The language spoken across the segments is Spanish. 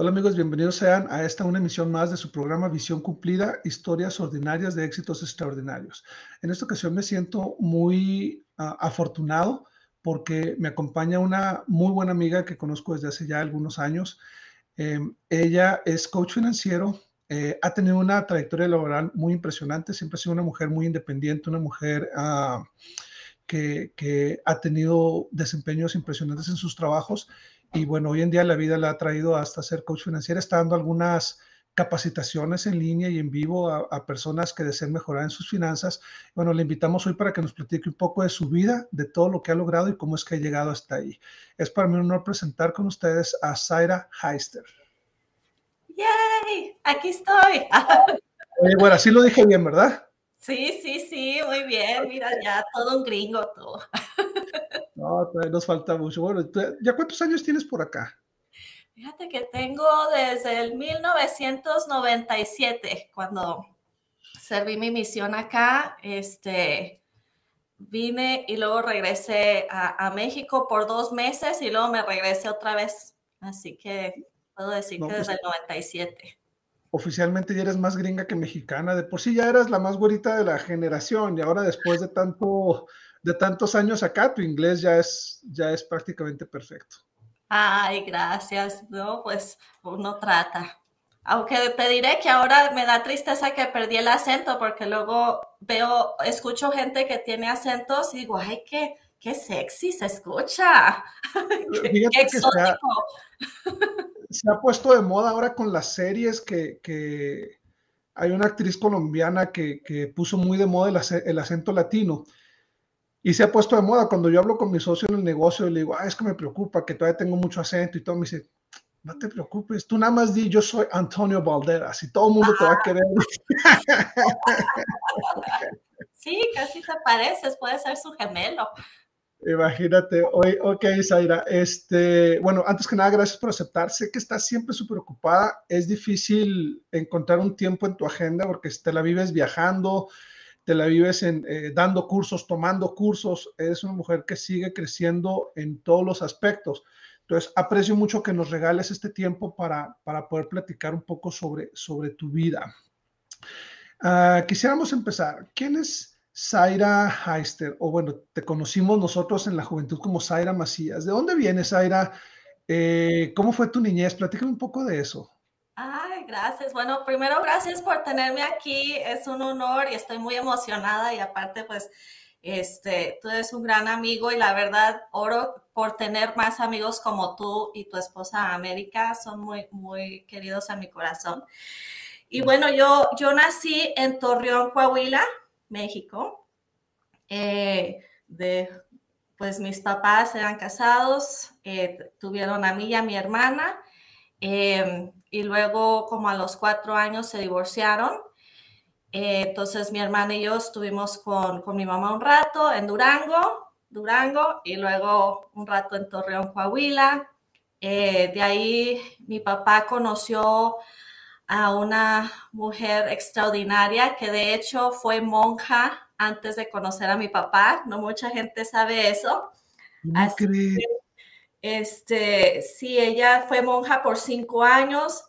Hola amigos, bienvenidos sean a esta una emisión más de su programa Visión Cumplida, historias ordinarias de éxitos extraordinarios. En esta ocasión me siento muy uh, afortunado porque me acompaña una muy buena amiga que conozco desde hace ya algunos años. Eh, ella es coach financiero, eh, ha tenido una trayectoria laboral muy impresionante, siempre ha sido una mujer muy independiente, una mujer que, que ha tenido desempeños impresionantes en sus trabajos y bueno, hoy en día la vida la ha traído hasta ser coach financiera, está dando algunas capacitaciones en línea y en vivo a, a, personas que deseen mejorar en sus finanzas. Bueno, le invitamos hoy para que nos platique un poco de su vida, de todo lo que ha logrado y cómo es que ha llegado hasta ahí. Es para mí un honor presentar con ustedes a Zaira Heister. ¡Yay! Aquí estoy. Oye, bueno, así lo dije bien, ¿verdad? Sí, sí, sí, muy bien. Mira, ya todo un gringo, todo. No, todavía nos falta mucho. Bueno, ¿ya cuántos años tienes por acá? Fíjate que tengo desde el 1997, cuando serví mi misión acá, este, vine y luego regresé a, a, México por dos meses y luego me regresé otra vez. Así que puedo decir no, que desde pues, el 97. Oficialmente ya eres más gringa que mexicana. De por sí ya eras la más güerita de la generación y ahora después de tanto de tantos años acá, tu inglés ya es, ya es prácticamente perfecto. Ay, gracias. No, pues uno trata. Aunque te diré que ahora me da tristeza que perdí el acento porque luego veo, escucho gente que tiene acentos y digo, ay, qué, qué sexy se escucha. qué, qué exótico. Se ha, se ha, puesto de moda ahora con las series que, que hay una actriz colombiana que, que puso muy de moda el, el acento latino y se ha puesto de moda. Cuando yo hablo con mi socio en el negocio y le digo, ah, es que me preocupa, que todavía tengo mucho acento y todo, me dice, no te preocupes, tú nada más di, yo soy Antonio Valderas y todo el mundo te va a querer. Sí, casi te pareces, puede ser su gemelo. Imagínate, hoy, ok, Zaira, este, bueno, antes que nada, gracias por aceptar. Sé que estás siempre súper ocupada, es difícil encontrar un tiempo en tu agenda porque te la vives viajando, te la vives en, eh, dando cursos, tomando cursos, eres una mujer que sigue creciendo en todos los aspectos. Entonces, aprecio mucho que nos regales este tiempo para, para poder platicar un poco sobre, sobre tu vida. Uh, quisiéramos empezar. ¿Quién es Zaira Heister? O bueno, te conocimos nosotros en la juventud como Zaira Macías. ¿De dónde vienes, Zaira? Eh, ¿Cómo fue tu niñez? Platícame un poco de eso. Ay, gracias. Bueno, primero gracias por tenerme aquí. Es un honor y estoy muy emocionada y aparte pues este, tú eres un gran amigo y la verdad oro por tener más amigos como tú y tu esposa América. Son muy, muy queridos a mi corazón. Y bueno, yo, yo nací en Torreón, Coahuila, México. Eh, de, pues mis papás eran casados, eh, tuvieron a mí y a mi hermana. Eh, y luego como a los cuatro años se divorciaron. Eh, entonces mi hermana y yo estuvimos con, con, mi mamá un rato en Durango, Durango, y luego un rato en Torreón, Coahuila. Eh, de ahí mi papá conoció a una mujer extraordinaria que de hecho fue monja antes de conocer a mi papá. No mucha gente sabe eso. Así que, este, sí, ella fue monja por cinco años.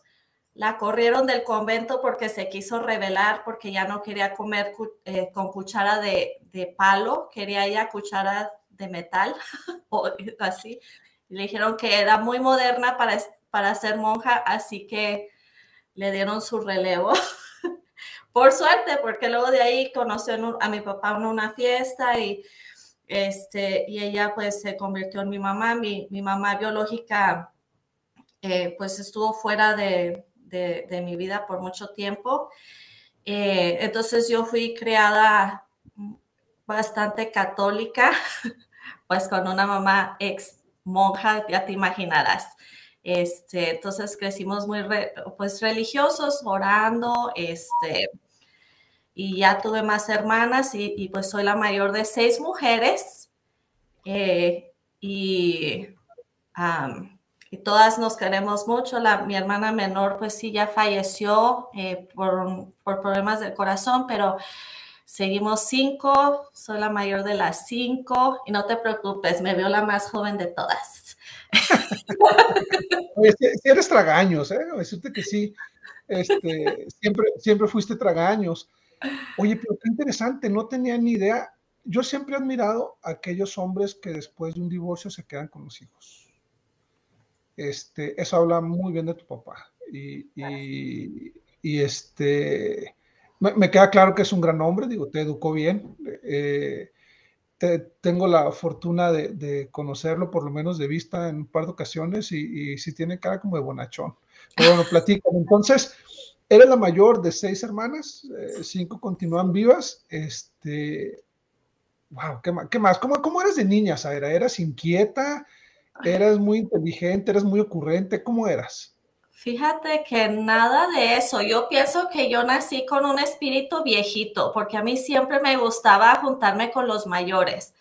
La corrieron del convento porque se quiso rebelar, porque ya no quería comer eh, con cuchara de, de, palo, quería ella cuchara de metal o así. Le dijeron que era muy moderna para, para ser monja, así que le dieron su relevo. Por suerte, porque luego de ahí conoció a mi papá en una fiesta y este, y ella pues se convirtió en mi mamá, mi, mamá biológica eh, pues estuvo fuera de, de, mi vida por mucho tiempo. Eh, entonces yo fui criada bastante católica, pues con una mamá ex monja, ya te imaginarás. Este, entonces crecimos muy re, pues religiosos, orando, este, y ya tuve más hermanas y, y, pues soy la mayor de seis mujeres eh, y, um, y, todas nos queremos mucho. La, mi hermana menor pues sí ya falleció eh, por, por, problemas del corazón, pero seguimos cinco, soy la mayor de las cinco y no te preocupes, me veo la más joven de todas. si, eres tragaños, ¿eh? decirte que sí, este, siempre, siempre fuiste tragaños. Oye, pero qué interesante, no tenía ni idea. Yo siempre he admirado a aquellos hombres que después de un divorcio se quedan con los hijos. Este, eso habla muy bien de tu papá. Y, y, este, me, queda claro que es un gran hombre, digo, te educó bien. Eh, tengo la fortuna de, conocerlo, por lo menos de vista, en un par de ocasiones, y, y sí tiene cara como de bonachón. Pero bueno, platican. Entonces, era la mayor de seis hermanas, eh, cinco continúan vivas. Este, wow, ¿qué más? Qué más? ¿Cómo, ¿Cómo, eras de niña, Zaira? ¿Eras inquieta? ¿Eras muy inteligente? ¿Eras muy ocurrente? ¿Cómo eras? Fíjate que nada de eso. Yo pienso que yo nací con un espíritu viejito, porque a mí siempre me gustaba juntarme con los mayores.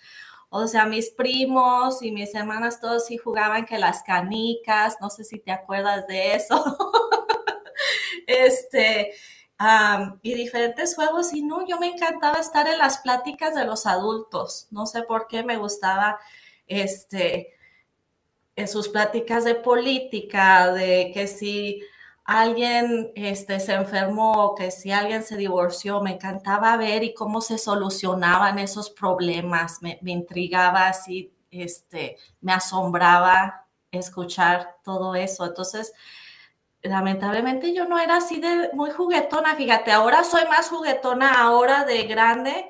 O sea, mis primos y mis hermanas todos sí jugaban que las canicas, no sé si te acuerdas de eso. este, y diferentes juegos. Y no, yo me encantaba estar en las pláticas de los adultos. No sé por qué me gustaba este en sus pláticas de política, de que si alguien este, se enfermó, que si alguien se divorció, me encantaba ver y cómo se solucionaban esos problemas, me, intrigaba así, este, me asombraba escuchar todo eso. Entonces, lamentablemente yo no era así de muy juguetona, fíjate, ahora soy más juguetona, ahora de grande.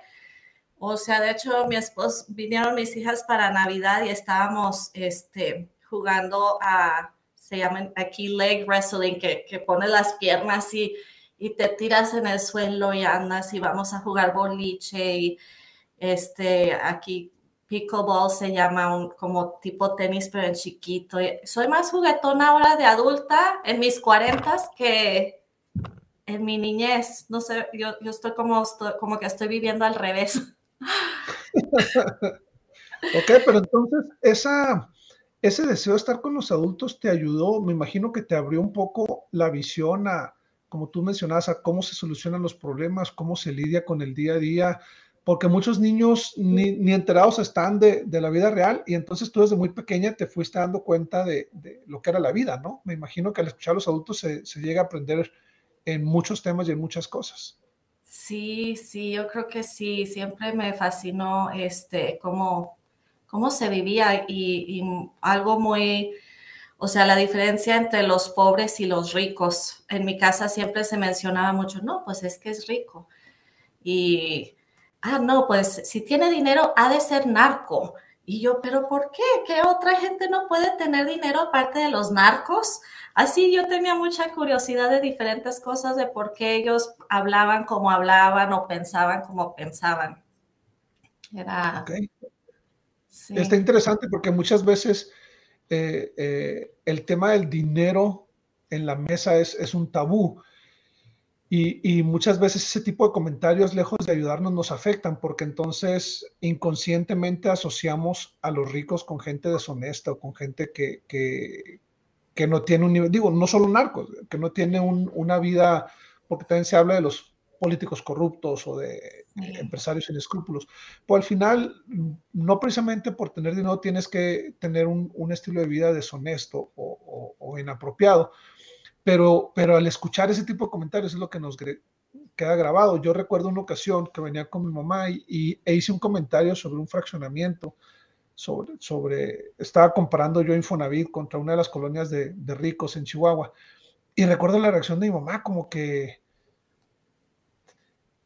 O sea, de hecho, mi esposo, vinieron mis hijas para Navidad y estábamos, este, jugando a, se llaman aquí leg wrestling, que, que pones las piernas y, y te tiras en el suelo y andas y vamos a jugar boliche y este, aquí pickleball se llama un, como tipo tenis pero en chiquito. Soy más juguetona ahora de adulta en mis cuarentas que en mi niñez. No sé, yo, yo estoy, como, como que estoy viviendo al revés. ok, pero entonces esa, ese deseo de estar con los adultos te ayudó, me imagino que te abrió un poco la visión a, como tú mencionabas, a cómo se solucionan los problemas, cómo se lidia con el día a día, porque muchos niños ni, enterados están de, la vida real y entonces tú desde muy pequeña te fuiste dando cuenta de, lo que era la vida, ¿no? Me imagino que al escuchar a los adultos se, se llega a aprender en muchos temas y en muchas cosas. Sí, sí, yo creo que sí, siempre me fascinó este, cómo cómo se vivía y, algo muy, o sea, la diferencia entre los pobres y los ricos. En mi casa siempre se mencionaba mucho, no, pues es que es rico. Y, ah, no, pues si tiene dinero ha de ser narco. Y yo, pero ¿por qué? ¿Qué otra gente no puede tener dinero aparte de los narcos? Así yo tenía mucha curiosidad de diferentes cosas, de por qué ellos hablaban como hablaban o pensaban como pensaban. Era, Está interesante porque muchas veces eh, eh, el tema del dinero en la mesa es, un tabú. Y, muchas veces ese tipo de comentarios, lejos de ayudarnos, nos afectan porque entonces inconscientemente asociamos a los ricos con gente deshonesta o con gente que, que, no tiene un nivel, digo, no solo narcos, que no tiene una vida, porque también se habla de los políticos corruptos o de empresarios sin escrúpulos. Pues al final, no precisamente por tener dinero tienes que tener un, estilo de vida deshonesto o, inapropiado, pero, pero al escuchar ese tipo de comentarios es lo que nos queda grabado. Yo recuerdo una ocasión que venía con mi mamá y, e hice un comentario sobre un fraccionamiento. Sobre, sobre, estaba comparando yo Infonavit contra una de las colonias de, de ricos en Chihuahua. Y recuerdo la reacción de mi mamá, como que,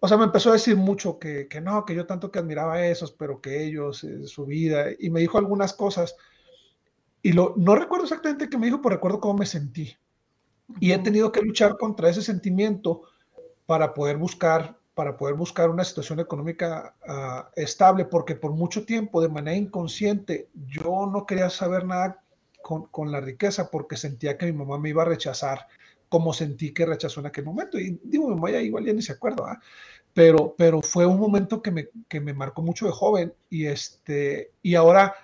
o sea, me empezó a decir mucho que, no, que yo tanto que admiraba a esos, pero que ellos, eh, su vida, y me dijo algunas cosas. Y lo, no recuerdo exactamente qué me dijo, pero recuerdo cómo me sentí. Y he tenido que luchar contra ese sentimiento para poder buscar, para poder buscar una situación económica ah, estable, porque por mucho tiempo, de manera inconsciente, yo no quería saber nada con, con, la riqueza porque sentía que mi mamá me iba a rechazar como sentí que rechazó en aquel momento. Y digo, mi mamá ya igual ya ni se acuerda, ¿ah? pero, pero fue un momento que me, que me marcó mucho de joven y, este, y ahora,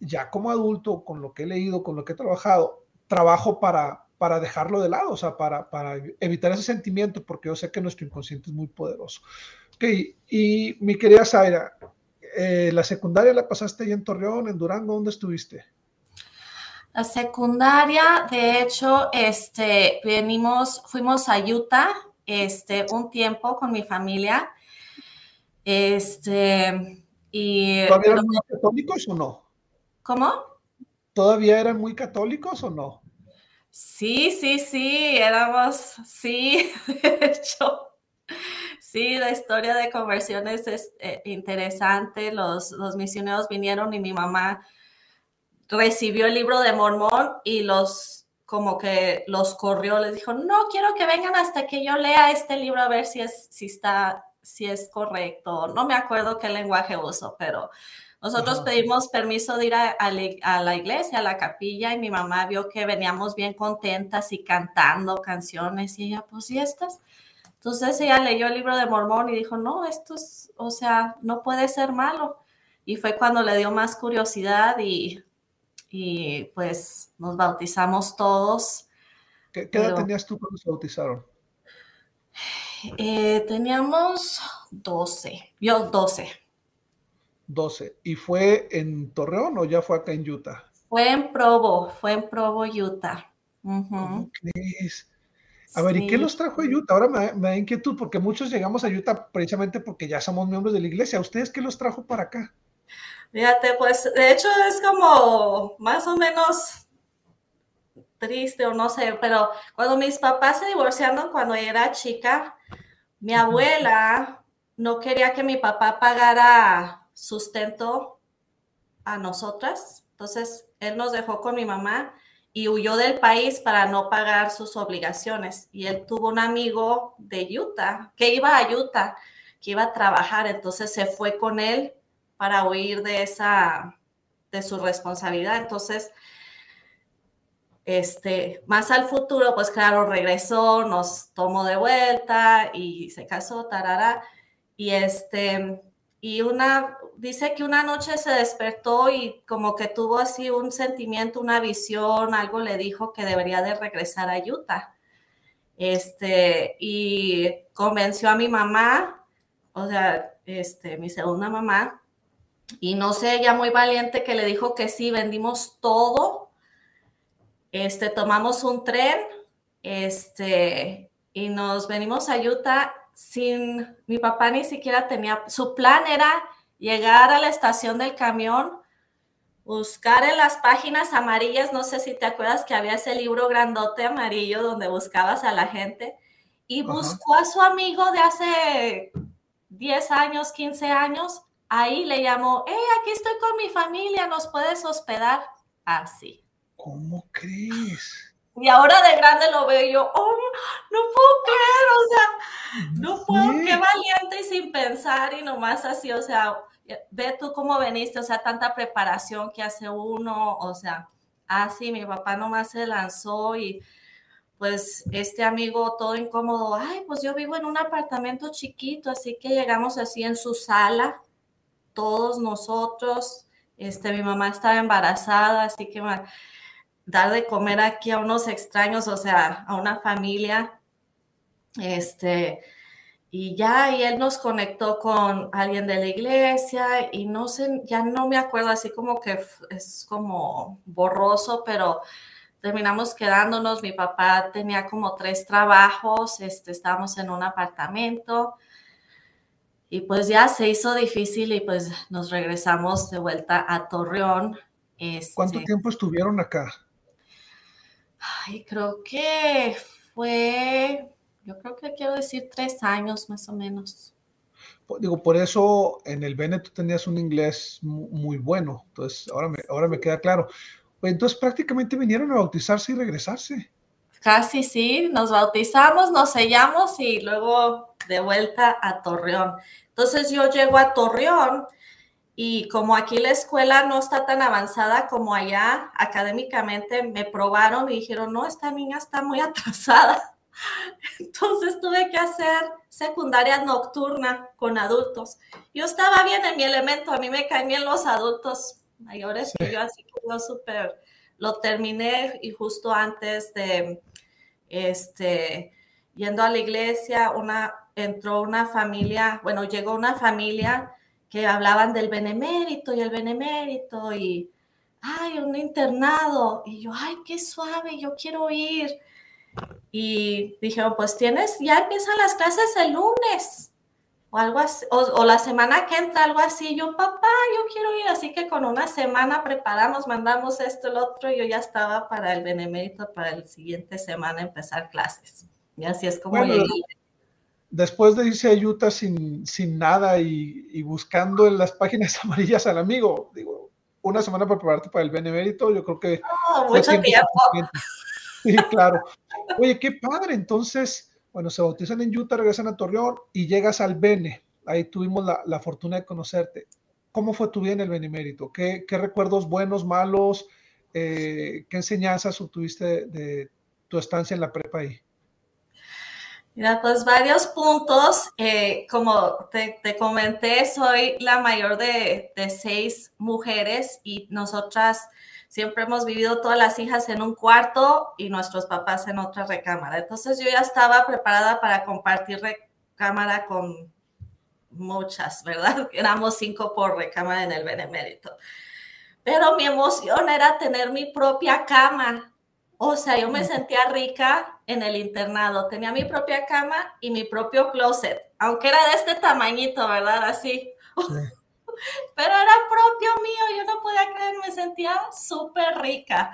ya como adulto, con lo que he leído, con lo que he trabajado, trabajo para, para dejarlo de lado, o sea, para, para evitar ese sentimiento, porque yo sé que nuestro inconsciente es muy poderoso. Ok, y mi querida Zaira, eh, ¿la secundaria la pasaste ahí en Torreón, en Durango? ¿Dónde estuviste? La secundaria, de hecho, este, venimos, fuimos a Utah, este, un tiempo con mi familia. Este, y. ¿Todavía eran muy católicos o no? ¿Cómo? ¿Todavía eran muy católicos o no? Sí, sí, sí, éramos, sí, de hecho. Sí, la historia de conversiones es eh, interesante. Los, los misioneros vinieron y mi mamá recibió el libro de Mormón y los como que los corrió, les dijo, no quiero que vengan hasta que yo lea este libro a ver si es, si está, si es correcto. No me acuerdo qué lenguaje uso, pero nosotros pedimos permiso de ir a, la iglesia, a la capilla, y mi mamá vio que veníamos bien contentas y cantando canciones, y ella, pues, ¿y estas? Entonces ella leyó el libro de Mormón y dijo, no, esto es, o sea, no puede ser malo. Y fue cuando le dio más curiosidad y y pues nos bautizamos todos. ¿Qué, edad tenías tú cuando se bautizaron? Eh, teníamos 12, yo 12. 12. ¿Y fue en Torreón o ya fue acá en Utah? Fue en Provo, fue en Provo, Utah. ¿Cómo crees? A ver, ¿y qué los trajo a Utah? Ahora me, me, da inquietud porque muchos llegamos a Utah precisamente porque ya somos miembros de la iglesia. ¿Ustedes qué los trajo para acá? Fíjate, pues de hecho es como más o menos triste o no sé, pero cuando mis papás se divorciaron cuando era chica, mi abuela no quería que mi papá pagara sustento a nosotras, entonces él nos dejó con mi mamá y huyó del país para no pagar sus obligaciones. Y él tuvo un amigo de Utah, que iba a Utah, que iba a trabajar, entonces se fue con él para huir de esa, de su responsabilidad. Entonces, este, más al futuro, pues claro, regresó, nos tomó de vuelta y se casó, tarara. Y este, y una, dice que una noche se despertó y como que tuvo así un sentimiento, una visión, algo le dijo que debería de regresar a Utah. Este, y convenció a mi mamá, o sea, este, mi segunda mamá, y no sé, ella muy valiente que le dijo que sí, vendimos todo. Este, tomamos un tren, este, y nos venimos a Utah sin, mi papá ni siquiera tenía, su plan era llegar a la estación del camión, buscar en las páginas amarillas, no sé si te acuerdas que había ese libro grandote amarillo donde buscabas a la gente, y buscó a su amigo de hace 10 años, 15 años, ahí le llamó, hey, aquí estoy con mi familia, ¿nos puedes hospedar? Así. ¿Cómo crees? Y ahora de grande lo veo yo, oh, no puedo creer, o sea, no puedo, qué valiente y sin pensar y nomás así, o sea, ve tú cómo veniste, o sea, tanta preparación que hace uno, o sea, así mi papá nomás se lanzó y pues este amigo todo incómodo, ay, pues yo vivo en un apartamento chiquito, así que llegamos así en su sala, todos nosotros. Este, mi mamá estaba embarazada, así que dar de comer aquí a unos extraños, o sea, a una familia. Este, y ya, y él nos conectó con alguien de la iglesia y no sé, ya no me acuerdo, así como que es como borroso, pero terminamos quedándonos. Mi papá tenía como tres trabajos, este, estábamos en un apartamento y pues ya se hizo difícil y pues nos regresamos de vuelta a Torreón. ¿Cuánto este tiempo estuvieron acá? Ay, creo que fue, yo creo que quiero decir tres años más o menos. Digo, por eso en el Bene tú tenías un inglés muy bueno, entonces ahora me, ahora me queda claro. Entonces prácticamente vinieron a bautizarse y regresarse. Casi sí, nos bautizamos, nos sellamos y luego de vuelta a Torreón. Entonces yo llego a Torreón y como aquí la escuela no está tan avanzada como allá académicamente, me probaron y dijeron, no, esta niña está muy atrasada. Entonces tuve que hacer secundaria nocturna con adultos. Yo estaba bien en mi elemento, a mí me caen bien los adultos mayores que yo, así que yo súper lo terminé y justo antes de, este, yendo a la iglesia, una, entró una familia, bueno, llegó una familia que hablaban del benemérito y el benemérito y ay, un internado. Y yo, ay, qué suave, yo quiero ir. Y dijeron, pues tienes, ya empiezan las clases el lunes o algo así, o, la semana que entra, algo así. Yo, papá, yo quiero ir. Así que con una semana preparamos, mandamos esto, el otro, y yo ya estaba para el benemérito para el siguiente semana empezar clases. Y así es como llegué. Después de irse a Utah sin, sin nada y, buscando en las páginas amarillas al amigo, digo, una semana para prepararte para el benemérito, yo creo que... Oh, mucho tiempo. Sí, claro. Oye, qué padre. Entonces, bueno, se bautizan en Utah, regresan a Torreón y llegas al Bene. Ahí tuvimos la, fortuna de conocerte. ¿Cómo fue tu vida en el Benemérito? ¿Qué, qué recuerdos buenos, malos? Eh, ¿Qué enseñanzas obtuviste de, tu estancia en la prepa ahí? Mira, pues varios puntos. Eh, como te, comenté, soy la mayor de, de, seis mujeres y nosotras siempre hemos vivido todas las hijas en un cuarto y nuestros papás en otra recámara. Entonces yo ya estaba preparada para compartir recámara con muchas, ¿verdad? Éramos cinco por recámara en el Benemérito. Pero mi emoción era tener mi propia cama. O sea, yo me sentía rica en el internado. Tenía mi propia cama y mi propio closet, aunque era de este tamañito, ¿verdad? Así pero era propio mío, yo no podía creer, me sentía súper rica.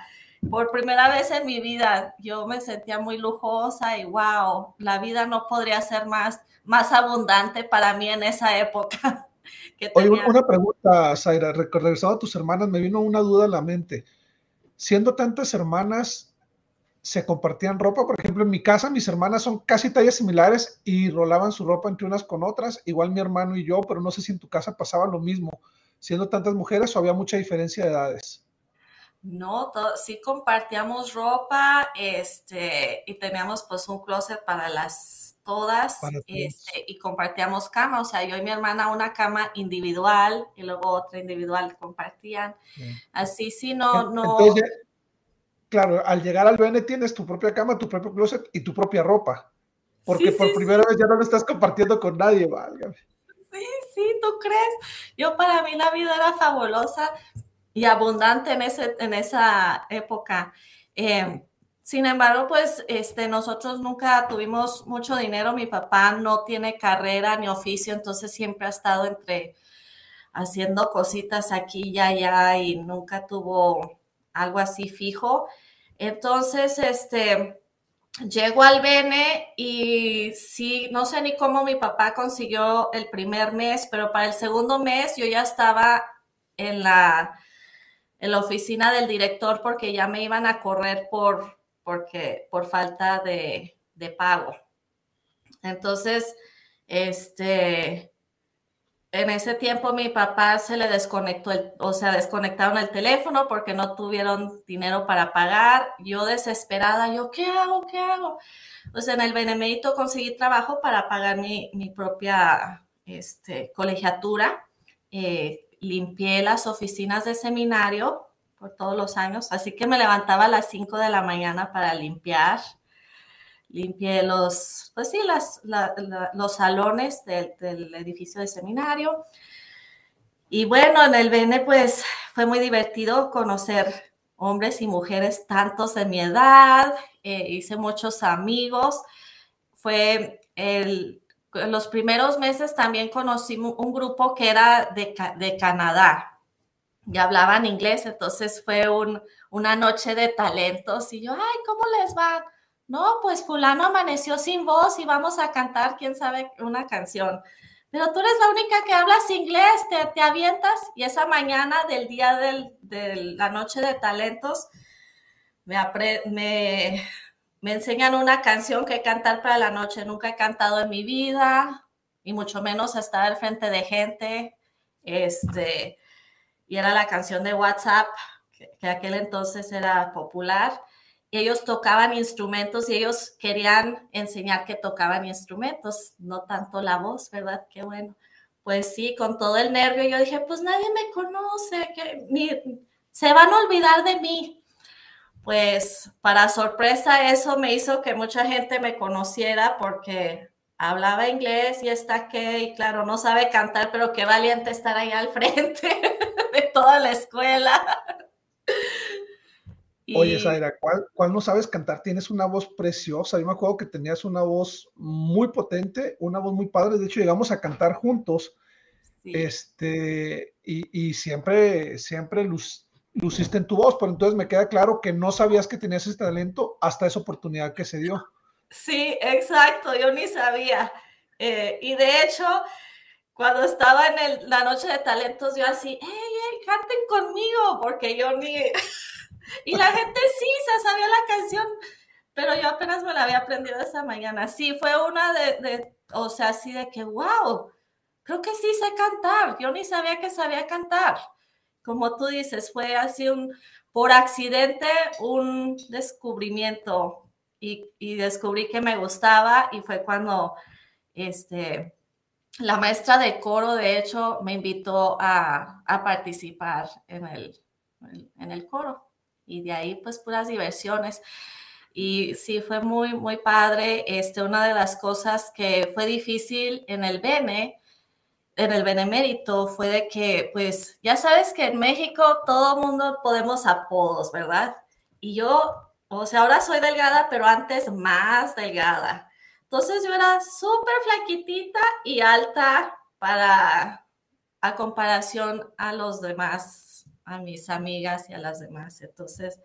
Por primera vez en mi vida, yo me sentía muy lujosa y wow, la vida no podría ser más, más abundante para mí en esa época. Oye, una pregunta, Zaira, regresando a tus hermanas, me vino una duda a la mente. Siendo tantas hermanas, se compartían ropa. Por ejemplo, en mi casa mis hermanas son casi tallas similares y rolaban su ropa entre unas con otras, igual mi hermano y yo, pero no sé si en tu casa pasaba lo mismo, siendo tantas mujeres o había mucha diferencia de edades. No, sí compartíamos ropa, este, y teníamos pues un closet para las todas, este, y compartíamos cama, o sea, yo y mi hermana una cama individual y luego otra individual compartían. Así sí, no, no claro, al llegar al BN tienes tu propia cama, tu propio closet y tu propia ropa. Porque por primera vez ya no lo estás compartiendo con nadie, válgame. Sí, sí, ¿tú crees? Yo para mí la vida era fabulosa y abundante en, ese, en esa época. Em, sin embargo, pues este, nosotros nunca tuvimos mucho dinero. Mi papá no tiene carrera ni oficio, entonces siempre ha estado entre haciendo cositas aquí y allá y nunca tuvo algo así fijo. Entonces, este, llego al Bene y sí, no sé ni cómo mi papá consiguió el primer mes, pero para el segundo mes yo ya estaba en la, en la oficina del director porque ya me iban a correr por, porque, por falta de, de pago. Entonces, este, en ese tiempo mi papá se le desconectó, el, o sea, desconectaron el teléfono porque no tuvieron dinero para pagar. Yo desesperada, yo, ¿qué hago? ¿Qué hago? Pues en el Benemérito conseguí trabajo para pagar mi, propia este, colegiatura. Eh, limpié las oficinas de seminario por todos los años, así que me levantaba a las 5 de la mañana para limpiar limpié los, pues sí, las, los salones del, edificio de seminario. Y bueno, en el BN pues fue muy divertido conocer hombres y mujeres tantos de mi edad, eh, hice muchos amigos. Fue el, los primeros meses también conocí un grupo que era de, de Canadá y hablaban inglés, entonces fue un, una noche de talentos y yo, ay, ¿cómo les va? No, pues fulano amaneció sin voz y vamos a cantar, quién sabe, una canción. Pero tú eres la única que hablas inglés, te, te avientas y esa mañana del día de la noche de talentos me, me, me enseñan una canción que cantar para la noche. Nunca he cantado en mi vida y mucho menos estar frente de gente. Este, y era la canción de WhatsApp, que, que aquel entonces era popular ellos tocaban instrumentos y ellos querían enseñar que tocaban instrumentos, no tanto la voz, ¿verdad? Qué bueno. Pues sí, con todo el nervio yo dije, pues nadie me conoce, se van a olvidar de mí. Pues para sorpresa eso me hizo que mucha gente me conociera porque hablaba inglés y está que, y claro, no sabe cantar, pero qué valiente estar ahí al frente de toda la escuela. Oye, Zaira, ¿cuál, ¿cuál, no sabes cantar? Tienes una voz preciosa. Yo me acuerdo que tenías una voz muy potente, una voz muy padre. De hecho, llegamos a cantar juntos. Este, y, y, siempre, siempre luciste en tu voz, pero entonces me queda claro que no sabías que tenías ese talento hasta esa oportunidad que se dio. Sí, exacto, yo ni sabía. Eh, y de hecho, cuando estaba en la noche de talentos, yo así, hey, hey, canten conmigo, porque yo ni... y la gente sí se sabía la canción, pero yo apenas me la había aprendido esa mañana. Sí, fue una de, de o sea, así de que, wow, creo que sí sé cantar. Yo ni sabía que sabía cantar. Como tú dices, fue así un, por accidente, un descubrimiento y, y descubrí que me gustaba y fue cuando, este, la maestra de coro, de hecho, me invitó a, a participar en el, en el coro y de ahí pues puras diversiones. Y sí, fue muy, muy padre. Este, una de las cosas que fue difícil en el Bene, en el Benemérito, fue de que, pues, ya sabes que en México todo mundo podemos apodos, ¿verdad? Y yo, o sea, ahora soy delgada, pero antes más delgada. Entonces yo era súper flaquitita y alta para, a comparación a los demás a mis amigas y a las demás. Entonces,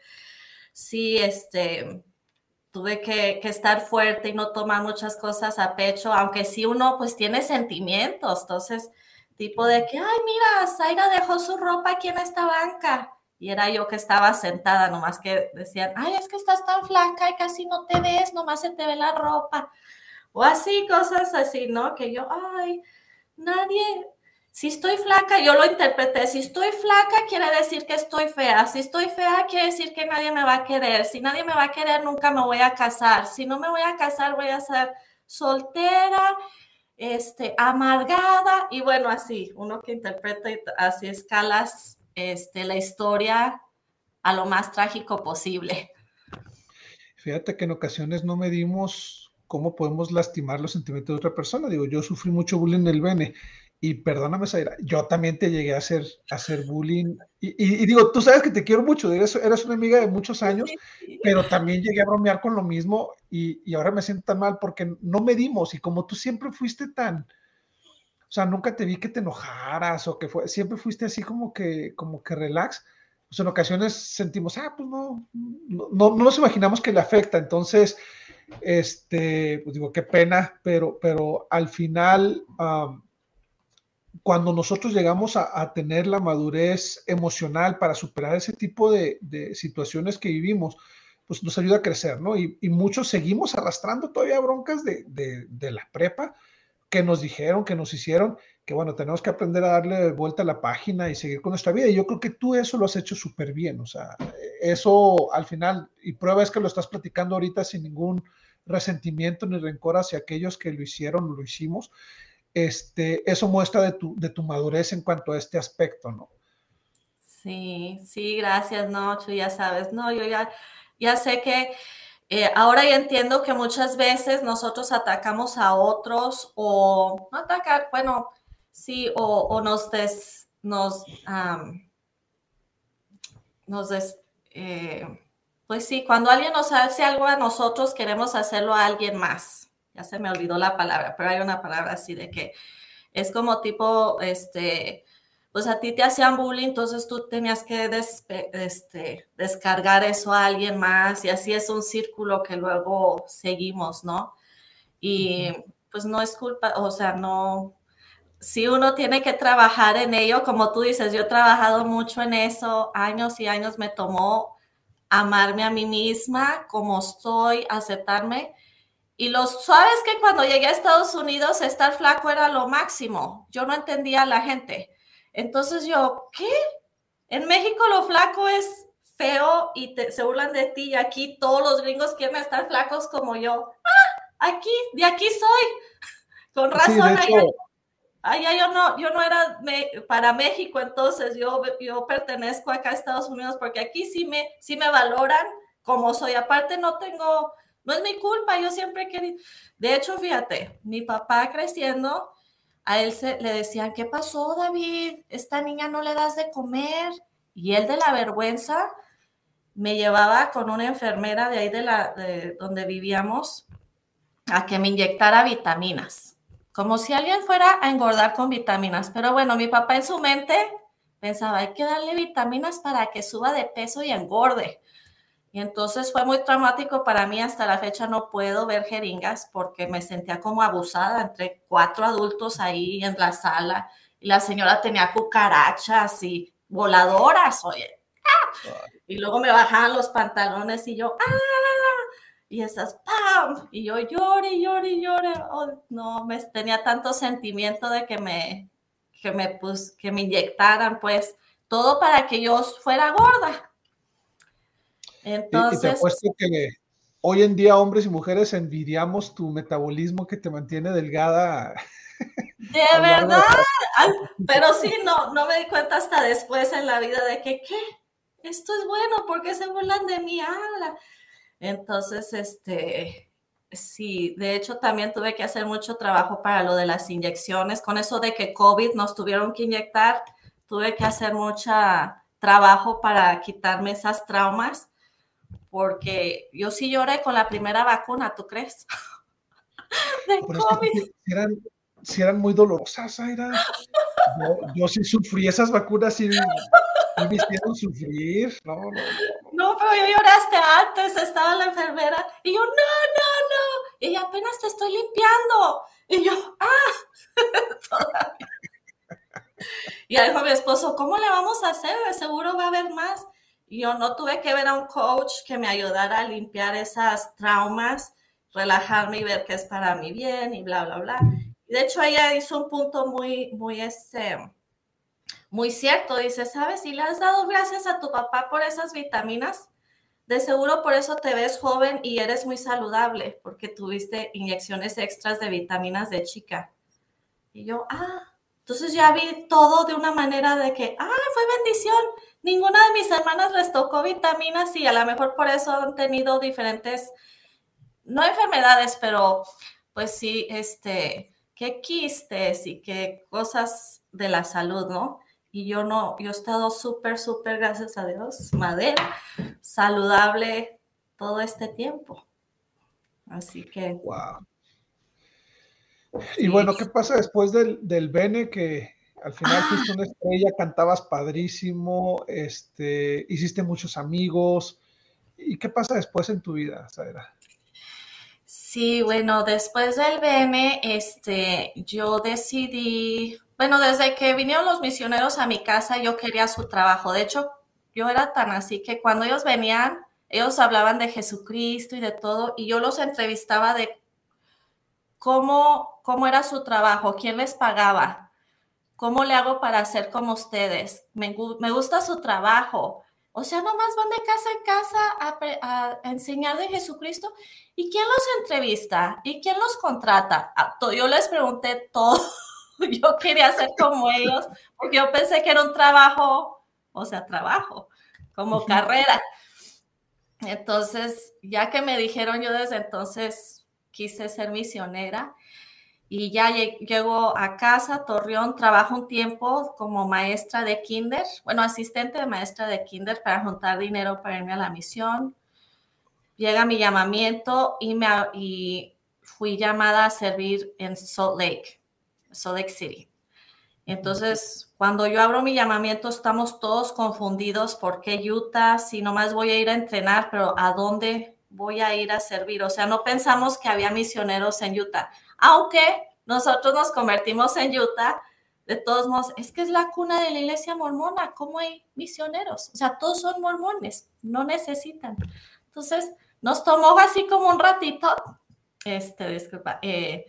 sí, este, tuve que, estar fuerte y no tomar muchas cosas a pecho, aunque sí uno pues tiene sentimientos, entonces, tipo de que, ay, mira, Zaira dejó su ropa aquí en esta banca. Y era yo que estaba sentada, nomás que decían, ay, es que estás tan flaca y casi no te ves, nomás se te ve la ropa. O así, cosas así, ¿no? Que yo, ay, nadie, si estoy flaca, yo lo interpreté, si estoy flaca quiere decir que estoy fea, si estoy fea quiere decir que nadie me va a querer, si nadie me va a querer nunca me voy a casar, si no me voy a casar voy a ser soltera, este, amargada y bueno, así, uno que interpreta así escalas este, la historia a lo más trágico posible. Fíjate que en ocasiones no medimos cómo podemos lastimar los sentimientos de otra persona. Digo, yo sufrí mucho bullying en el Bene y perdóname, Zaira, yo también te llegué a hacer, a hacer bullying. Y, digo, tú sabes que te quiero mucho, eres, eres una amiga de muchos años, pero también llegué a bromear con lo mismo y, ahora me siento tan mal porque no medimos y como tú siempre fuiste tan, o sea, nunca te vi que te enojaras o que fue, siempre fuiste así como que, como que relax. Pues en ocasiones sentimos, ah, pues no, no, no, nos imaginamos que le afecta. Entonces, este, pues digo, qué pena, pero, pero al final cuando nosotros llegamos a, tener la madurez emocional para superar ese tipo de, situaciones que vivimos, pues nos ayuda a crecer, ¿no? Y, muchos seguimos arrastrando todavía broncas de, la prepa que nos dijeron, que nos hicieron, que bueno, tenemos que aprender a darle vuelta a la página y seguir con nuestra vida. Y yo creo que tú eso lo has hecho súper bien, o sea, eso al final, y prueba es que lo estás platicando ahorita sin ningún resentimiento ni rencor hacia aquellos que lo hicieron, lo hicimos este, eso muestra de tu, de tu madurez en cuanto a este aspecto, ¿no? Sí, sí, gracias, Nocho, ya sabes, no, yo ya, ya sé que eh, ahora ya entiendo que muchas veces nosotros atacamos a otros o no atacar, bueno, sí, o, nos des, nos, nos des, eh, pues sí, cuando alguien nos hace algo a nosotros, queremos hacerlo a alguien más ya se me olvidó la palabra, pero hay una palabra así de que es como tipo, este, pues a ti te hacían bullying, entonces tú tenías que este, descargar eso a alguien más y así es un círculo que luego seguimos, ¿no? Y pues no es culpa, o sea, no, si uno tiene que trabajar en ello, como tú dices, yo he trabajado mucho en eso, años y años me tomó amarme a mí misma, como estoy, aceptarme y los sabes que cuando llegué a Estados Unidos, estar flaco era lo máximo. Yo no entendía a la gente. Entonces yo, ¿qué? En México lo flaco es feo y se burlan de ti y aquí todos los gringos quieren estar flacos como yo. Ah, aquí, de aquí soy. Con razón, allá, yo no, yo no era para México, entonces yo, yo pertenezco acá a Estados Unidos porque aquí sí me, sí me valoran como soy. Aparte no tengo no es mi culpa, yo siempre he. De hecho, fíjate, mi papá creciendo, a él se, le decían, ¿qué pasó, David? Esta niña no le das de comer. Y él de la vergüenza, me llevaba con una enfermera de ahí de, la, de donde vivíamos a que me inyectara vitaminas, como si alguien fuera a engordar con vitaminas. Pero bueno, mi papá en su mente pensaba, hay que darle vitaminas para que suba de peso y engorde. Y entonces fue muy traumático para mí. Hasta la fecha no puedo ver jeringas porque me sentía como abusada entre cuatro adultos ahí en la sala. Y la señora tenía cucarachas y voladoras, oye. Y luego me bajaban los pantalones y yo, ¡ah! Y esas, ¡pam! Y yo lloré, lloré, lloré. Oh, no, me tenía tanto sentimiento de que me, que me, pues, que me inyectaran, pues, todo para que yo fuera gorda. Entonces, y, te apuesto que hoy en día hombres y mujeres envidiamos tu metabolismo que te mantiene delgada. De verdad, pero sí, no, no me di cuenta hasta después en la vida de que, ¿qué? Esto es bueno, porque se burlan de mí? Habla. Entonces, este, sí, de hecho también tuve que hacer mucho trabajo para lo de las inyecciones. Con eso de que COVID nos tuvieron que inyectar, tuve que hacer mucho trabajo para quitarme esas traumas porque yo sí lloré con la primera vacuna, ¿tú crees? De COVID. si, eran, muy dolorosas, Aira. Yo, sí sufrí esas vacunas y, me hicieron sufrir. No, no, no, no. pero yo lloraste antes, estaba la enfermera y yo, no, no, no. Y apenas te estoy limpiando. Y yo, ah, Y dijo mi esposo, ¿cómo le vamos a hacer? De seguro va a haber más yo no tuve que ver a un coach que me ayudara a limpiar esas traumas, relajarme y ver qué es para mi bien y bla, bla, bla. De hecho, ella hizo un punto muy, muy, este, muy cierto. Dice, ¿sabes? Si le has dado gracias a tu papá por esas vitaminas, de seguro por eso te ves joven y eres muy saludable, porque tuviste inyecciones extras de vitaminas de chica. Y yo, ah, entonces ya vi todo de una manera de que, ah, fue bendición ninguna de mis hermanas les tocó vitaminas y a lo mejor por eso han tenido diferentes, no enfermedades, pero pues sí, este, qué quistes y qué cosas de la salud, ¿no? Y yo no, yo he estado súper, súper, gracias a Dios, madera, saludable todo este tiempo. Así que. Wow. Y bueno, ¿qué pasa después del, del Bene que al final fuiste ah. una estrella, cantabas padrísimo, este, hiciste muchos amigos. ¿Y qué pasa después en tu vida, Saera? Sí, bueno, después del BM, este, yo decidí, bueno, desde que vinieron los misioneros a mi casa, yo quería su trabajo. De hecho, yo era tan así que cuando ellos venían, ellos hablaban de Jesucristo y de todo, y yo los entrevistaba de cómo, cómo era su trabajo, quién les pagaba, ¿Cómo le hago para ser como ustedes? Me, gusta su trabajo. O sea, nomás van de casa en casa a, enseñar de Jesucristo. ¿Y quién los entrevista? ¿Y quién los contrata? Ah, yo les pregunté todo. Yo quería ser como ellos porque yo pensé que era un trabajo, o sea, trabajo, como carrera. Entonces, ya que me dijeron, yo desde entonces quise ser misionera y ya llego a casa, Torreón, trabajo un tiempo como maestra de kinder, bueno, asistente de maestra de kinder para juntar dinero para irme a la misión. Llega mi llamamiento y, me, y fui llamada a servir en Salt Lake, Salt Lake City. Entonces, cuando yo abro mi llamamiento, estamos todos confundidos. ¿Por qué Utah? Si nomás voy a ir a entrenar, pero ¿a dónde voy a ir a servir? O sea, no pensamos que había misioneros en Utah aunque nosotros nos convertimos en Utah, de todos modos, es que es la cuna de la iglesia mormona, ¿cómo hay misioneros? O sea, todos son mormones, no necesitan. Entonces, nos tomó así como un ratito, este, disculpa, eh,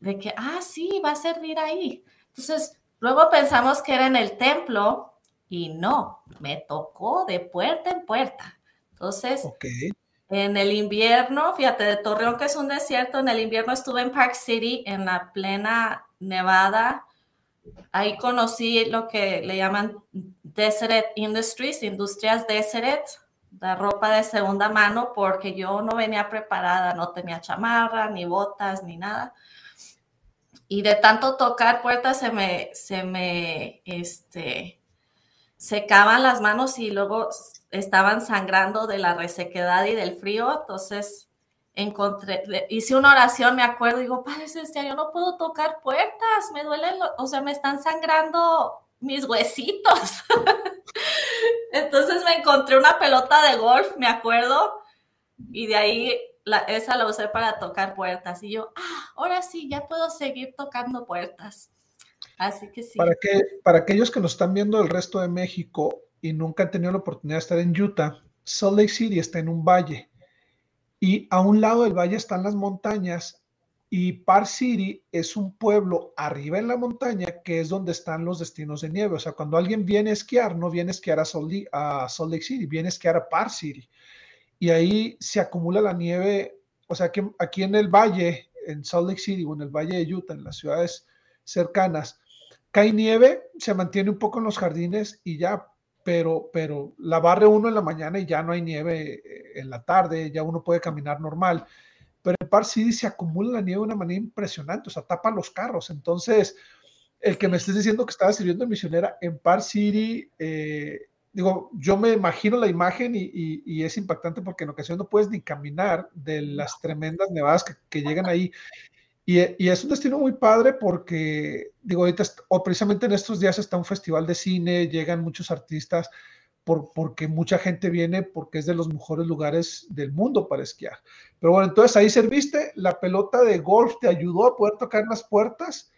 de que, ah, sí, va a servir ahí. Entonces, luego pensamos que era en el templo y no, me tocó de puerta en puerta. Entonces, okay. En el invierno, fíjate, de Torreón, que es un desierto, en el invierno estuve en Park City, en la plena Nevada. Ahí conocí lo que le llaman Deseret Industries, Industrias Deseret, de ropa de segunda mano, porque yo no venía preparada, no tenía chamarra, ni botas, ni nada. Y de tanto tocar puertas se me, se me, este, secaban las manos y luego estaban sangrando de la resequedad y del frío, entonces encontré, hice una oración, me acuerdo, digo, Padre Celestial, yo no puedo tocar puertas, me duelen, o sea, me están sangrando mis huesitos. entonces me encontré una pelota de golf, me acuerdo, y de ahí esa la usé para tocar puertas. Y yo, ah, ahora sí, ya puedo seguir tocando puertas. Así que sí. Para, que, para aquellos que nos están viendo del resto de México nunca han tenido la oportunidad de estar en Utah, Salt Lake City está en un valle. Y a un lado del valle están las montañas y Park City es un pueblo arriba en la montaña que es donde están los destinos de nieve. O sea, cuando alguien viene a esquiar, no viene a esquiar a Salt, Lake City, viene a esquiar a Park City. Y ahí se acumula la nieve. O sea, que aquí en el valle, en Salt Lake City o en el valle de Utah, en las ciudades cercanas, cae nieve, se mantiene un poco en los jardines y ya, pero, pero la barre uno en la mañana y ya no hay nieve eh, en la tarde, ya uno puede caminar normal. Pero en Park City se acumula la nieve de una manera impresionante, o sea, tapa los carros. Entonces, el que me estés diciendo que estaba sirviendo de misionera en Park City, eh, digo, yo me imagino la imagen y, es impactante porque en ocasiones no puedes ni caminar de las tremendas nevadas que, que llegan ahí. Y, es un destino muy padre porque, digo, ahorita, o precisamente en estos días está un festival de cine, llegan muchos artistas, por, porque mucha gente viene porque es de los mejores lugares del mundo para esquiar. Pero bueno, entonces ahí serviste, la pelota de golf te ayudó a poder tocar las puertas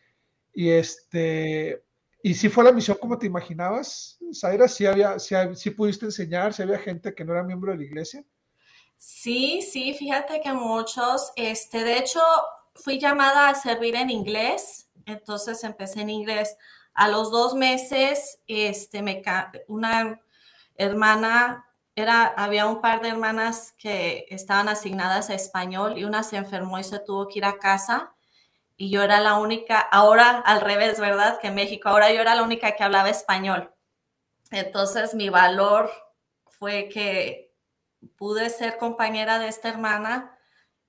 y este, y si fue la misión como te imaginabas, Zaira, si había, si, pudiste enseñar, si había gente que no era miembro de la iglesia. Sí, sí, fíjate que muchos, este, de hecho, fui llamada a servir en inglés, entonces empecé en inglés. A los dos meses, este, me, una hermana, era, había un par de hermanas que estaban asignadas a español y una se enfermó y se tuvo que ir a casa y yo era la única, ahora al revés, ¿verdad? Que en México, ahora yo era la única que hablaba español. Entonces mi valor fue que pude ser compañera de esta hermana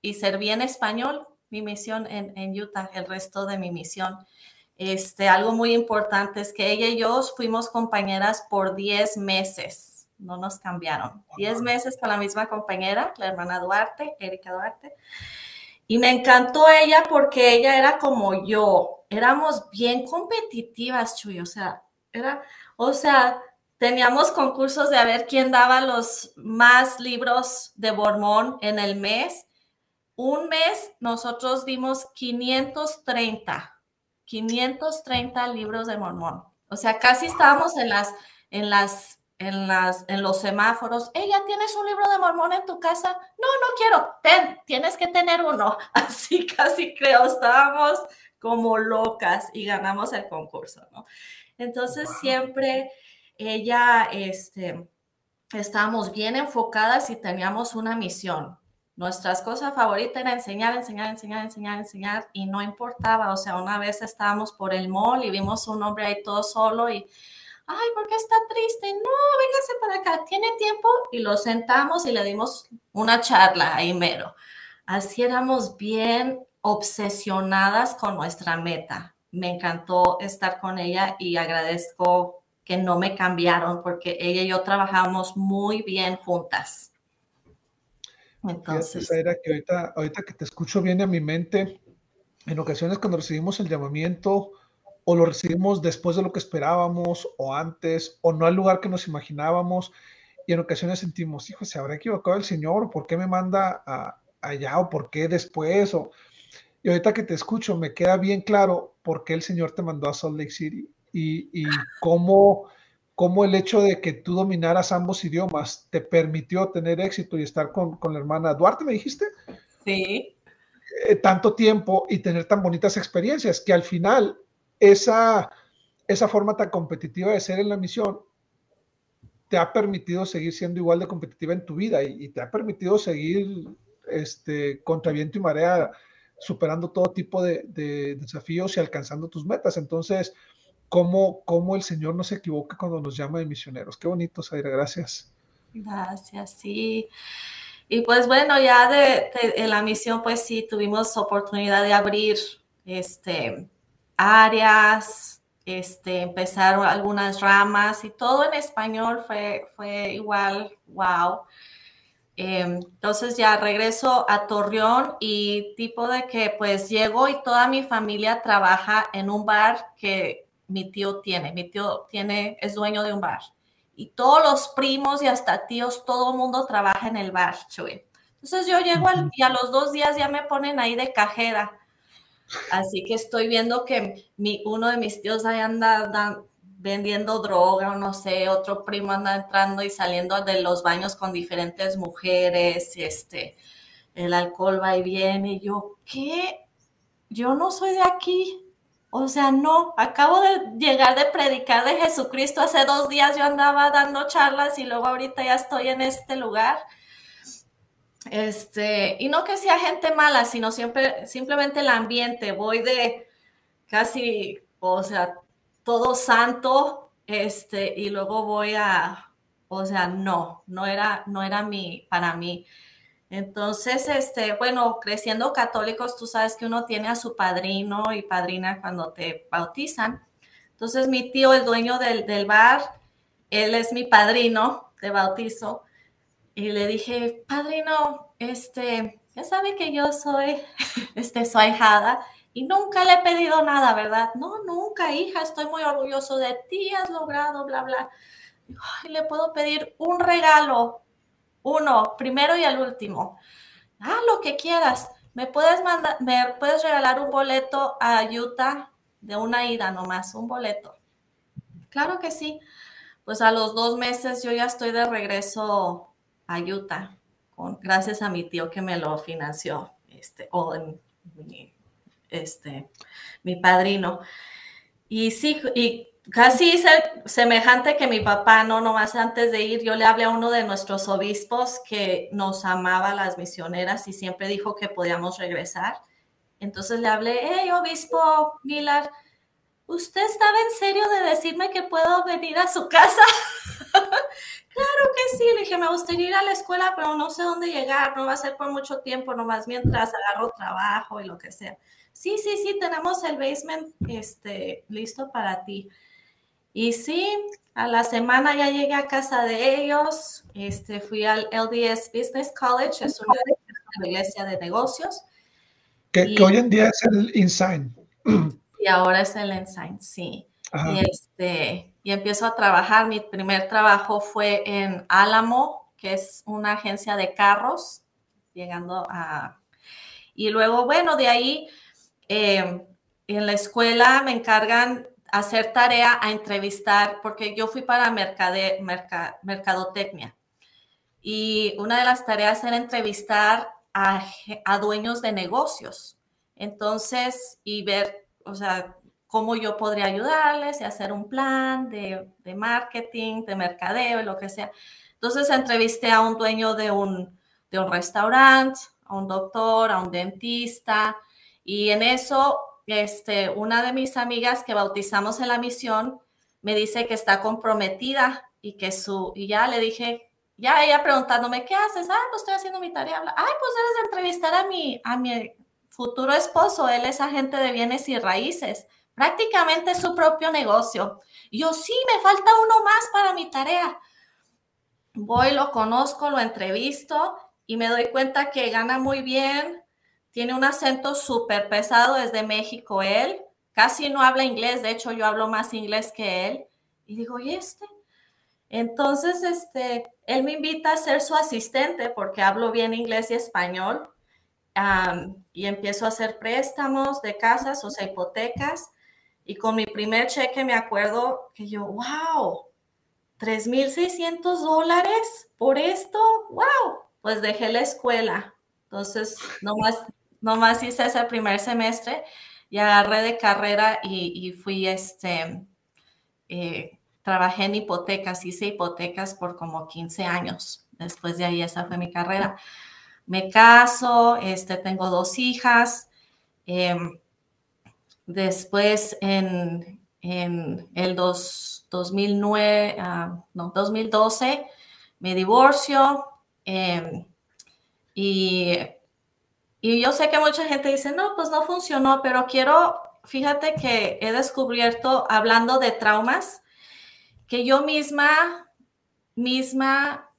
y serví en español mi misión en, en, Utah, el resto de mi misión. Este, algo muy importante es que ella y yo fuimos compañeras por 10 meses, no nos cambiaron. 10 meses con la misma compañera, la hermana Duarte, Erika Duarte. Y me encantó ella porque ella era como yo, éramos bien competitivas, Chuy, o sea, era, o sea, teníamos concursos de a ver quién daba los más libros de Bormón en el mes un mes nosotros dimos 530, 530 libros de Mormón. O sea, casi estábamos en las, en las, en las, en los semáforos. Ella, ¿tienes un libro de Mormón en tu casa? No, no quiero. Ten, tienes que tener uno. Así casi creo, estábamos como locas y ganamos el concurso, ¿no? Entonces siempre ella, este, estábamos bien enfocadas y teníamos una misión. Nuestras cosas favoritas era enseñar, enseñar, enseñar, enseñar, enseñar y no importaba. O sea, una vez estábamos por el mall y vimos un hombre ahí todo solo y, ay, ¿por qué está triste? No, véngase para acá, tiene tiempo y lo sentamos y le dimos una charla ahí mero. Así éramos bien obsesionadas con nuestra meta. Me encantó estar con ella y agradezco que no me cambiaron porque ella y yo trabajamos muy bien juntas. Entonces. era que ahorita, ahorita que te escucho viene a mi mente, en ocasiones cuando recibimos el llamamiento o lo recibimos después de lo que esperábamos o antes o no al lugar que nos imaginábamos y en ocasiones sentimos, hijo, ¿se habrá equivocado el Señor? ¿Por qué me manda allá o por qué después? O, y ahorita que te escucho me queda bien claro por qué el Señor te mandó a Salt Lake City y, y cómo cómo el hecho de que tú dominaras ambos idiomas te permitió tener éxito y estar con, la hermana Duarte, ¿me dijiste? Sí. Eh, tanto tiempo y tener tan bonitas experiencias que al final esa, esa forma tan competitiva de ser en la misión te ha permitido seguir siendo igual de competitiva en tu vida y, te ha permitido seguir este, contra viento y marea superando todo tipo de, de desafíos y alcanzando tus metas. Entonces, cómo, cómo el Señor no se equivoca cuando nos llama de misioneros. Qué bonito, Zaira, gracias. Gracias, sí. Y pues bueno, ya de, la misión, pues sí, tuvimos oportunidad de abrir este, áreas, este, empezaron algunas ramas y todo en español fue, fue igual, wow. Em, entonces ya regreso a Torreón y tipo de que pues llego y toda mi familia trabaja en un bar que mi tío tiene. Mi tío tiene, es dueño de un bar. Y todos los primos y hasta tíos, todo el mundo trabaja en el bar, Chuy. Entonces yo llego y a los dos días ya me ponen ahí de cajera. Así que estoy viendo que mi, uno de mis tíos ahí anda, vendiendo droga o no sé, otro primo anda entrando y saliendo de los baños con diferentes mujeres, este, el alcohol va y viene. Y yo, ¿qué? Yo no soy de aquí. O sea, no, acabo de llegar de predicar de Jesucristo. Hace dos días yo andaba dando charlas y luego ahorita ya estoy en este lugar. Este, y no que sea gente mala, sino siempre, simplemente el ambiente. Voy de casi, o sea, todo santo, este, y luego voy a, o sea, no, no era, no era mi, para mí. Entonces, este, bueno, creciendo católicos, tú sabes que uno tiene a su padrino y padrina cuando te bautizan. Entonces, mi tío, el dueño del, del bar, él es mi padrino de bautizo. Y le dije, padrino, este, ya sabe que yo soy, este, su ahijada y nunca le he pedido nada, ¿verdad? No, nunca, hija, estoy muy orgulloso de ti, has logrado, bla, bla. Y le puedo pedir un regalo, uno, primero y al último. Ah, lo que quieras. ¿Me puedes mandar, me puedes regalar un boleto a Utah de una ida nomás, un boleto? Claro que sí. Pues a los dos meses yo ya estoy de regreso a Utah, con, gracias a mi tío que me lo financió, este, o mi, este, mi padrino. Y sí, y casi hice semejante que mi papá, no, nomás antes de ir, yo le hablé a uno de nuestros obispos que nos amaba las misioneras y siempre dijo que podíamos regresar. Entonces le hablé, hey, obispo Milar, ¿usted estaba en serio de decirme que puedo venir a su casa? claro que sí, le dije, me gustaría ir a la escuela, pero no sé dónde llegar, no va a ser por mucho tiempo, nomás mientras agarro trabajo y lo que sea. Sí, sí, sí, tenemos el basement este, listo para ti. Y sí, a la semana ya llegué a casa de ellos, este, fui al LDS Business College, es una iglesia de negocios. Que, hoy en día es el Insign. Y ahora es el Insign, sí. Y, este, y empiezo a trabajar. Mi primer trabajo fue en Álamo, que es una agencia de carros, llegando a... Y luego, bueno, de ahí eh, en la escuela me encargan hacer tarea a entrevistar, porque yo fui para mercade, mercadotecnia. Y una de las tareas era entrevistar a, a, dueños de negocios. Entonces, y ver, o sea, cómo yo podría ayudarles y hacer un plan de, de marketing, de mercadeo lo que sea. Entonces, entrevisté a un dueño de un, de un restaurante, a un doctor, a un dentista, y en eso este, una de mis amigas que bautizamos en la misión me dice que está comprometida y que su, y ya le dije, ya ella preguntándome, ¿qué haces? Ah, pues estoy haciendo mi tarea. Ay, pues debes entrevistar a mi, a mi futuro esposo, él es agente de bienes y raíces, prácticamente su propio negocio. yo, sí, me falta uno más para mi tarea. Voy, lo conozco, lo entrevisto y me doy cuenta que gana muy bien, tiene un acento súper pesado, es de México él. Casi no habla inglés, de hecho yo hablo más inglés que él. Y digo, ¿y este? Entonces, este, él me invita a ser su asistente porque hablo bien inglés y español. y empiezo a hacer préstamos de casas, o hipotecas. Y con mi primer cheque me acuerdo que yo, wow, 3.600 dólares por esto, wow. Pues dejé la escuela. Entonces, nomás nomás hice ese primer semestre y agarré de carrera y, fui, este, eh, trabajé en hipotecas, hice hipotecas por como 15 años. Después de ahí esa fue mi carrera. Me caso, este, tengo dos hijas. Em, después en, el 2009, ah, no, 2012 me divorcio em, y y yo sé que mucha gente dice, no, pues no funcionó, pero quiero fíjate que he descubierto, hablando de traumas, que yo misma, misma,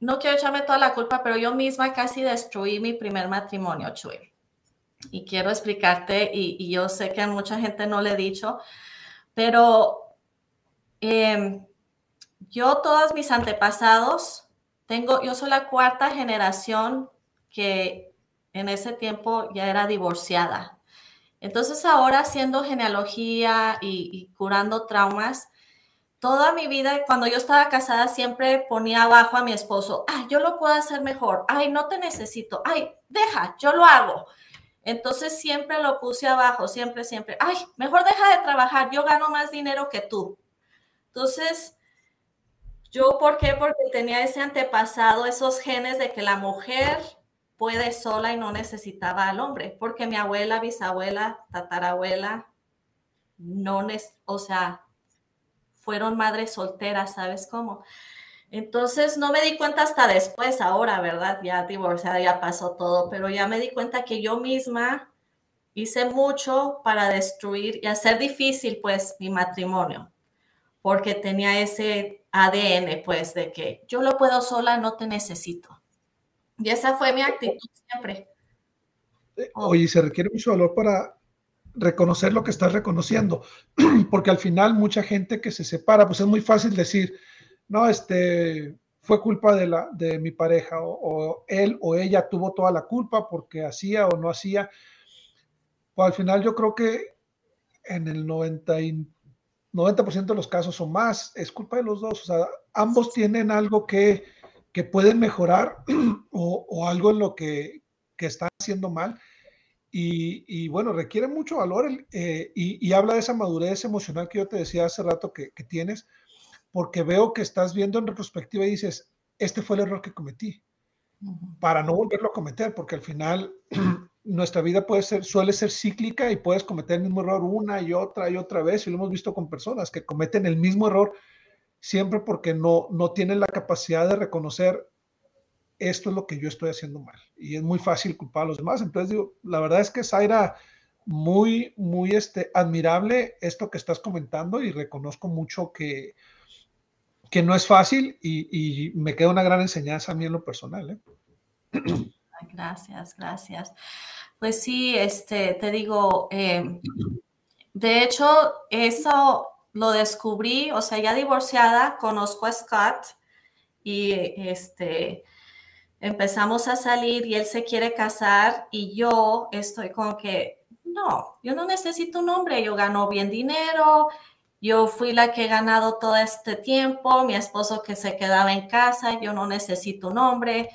no quiero echarme toda la culpa, pero yo misma casi destruí mi primer matrimonio, Chuy. Y quiero explicarte, y, yo sé que a mucha gente no le he dicho, pero em, yo, todos mis antepasados, tengo, yo soy la cuarta generación que en ese tiempo ya era divorciada. Entonces ahora haciendo genealogía y, curando traumas, toda mi vida, cuando yo estaba casada, siempre ponía abajo a mi esposo, ay, yo lo puedo hacer mejor, ay, no te necesito, ay, deja, yo lo hago. Entonces siempre lo puse abajo, siempre, siempre, ay, mejor deja de trabajar, yo gano más dinero que tú. Entonces, yo, ¿por qué? Porque tenía ese antepasado, esos genes de que la mujer puede sola y no necesitaba al hombre, porque mi abuela, bisabuela, tatarabuela, no, o sea, fueron madres solteras, ¿sabes cómo? Entonces no me di cuenta hasta después, ahora, ¿verdad? Ya divorciada, ya pasó todo, pero ya me di cuenta que yo misma hice mucho para destruir y hacer difícil, pues, mi matrimonio, porque tenía ese ADN, pues, de que yo lo puedo sola, no te necesito. Y esa fue mi actitud siempre. Oye, se requiere mucho valor para reconocer lo que estás reconociendo, porque al final mucha gente que se separa, pues es muy fácil decir, no, este, fue culpa de, la, de mi pareja, o, él o ella tuvo toda la culpa porque hacía o no hacía. Pues al final yo creo que en el 90, 90% de los casos o más, es culpa de los dos, o sea, ambos tienen algo que que pueden mejorar o, algo en lo que, que están haciendo mal. Y, bueno, requiere mucho valor eh, y, habla de esa madurez emocional que yo te decía hace rato que, tienes, porque veo que estás viendo en retrospectiva y dices, este fue el error que cometí, para no volverlo a cometer, porque al final nuestra vida puede ser, suele ser cíclica y puedes cometer el mismo error una y otra y otra vez, y lo hemos visto con personas que cometen el mismo error siempre porque no, no la capacidad de reconocer esto es lo que yo estoy haciendo mal. Y es muy fácil culpar a los demás. Entonces digo, la verdad es que Zaira, muy, muy este, admirable esto que estás comentando y reconozco mucho que, que no es fácil y, me queda una gran enseñanza a mí en lo personal. ¿eh? Gracias, gracias. Pues sí, este, te digo, eh, de hecho, eso lo descubrí, o sea, ya divorciada, conozco a Scott y este empezamos a salir y él se quiere casar y yo estoy como que no, yo no necesito un hombre, yo gano bien dinero, yo fui la que he ganado todo este tiempo, mi esposo que se quedaba en casa, yo no necesito un hombre.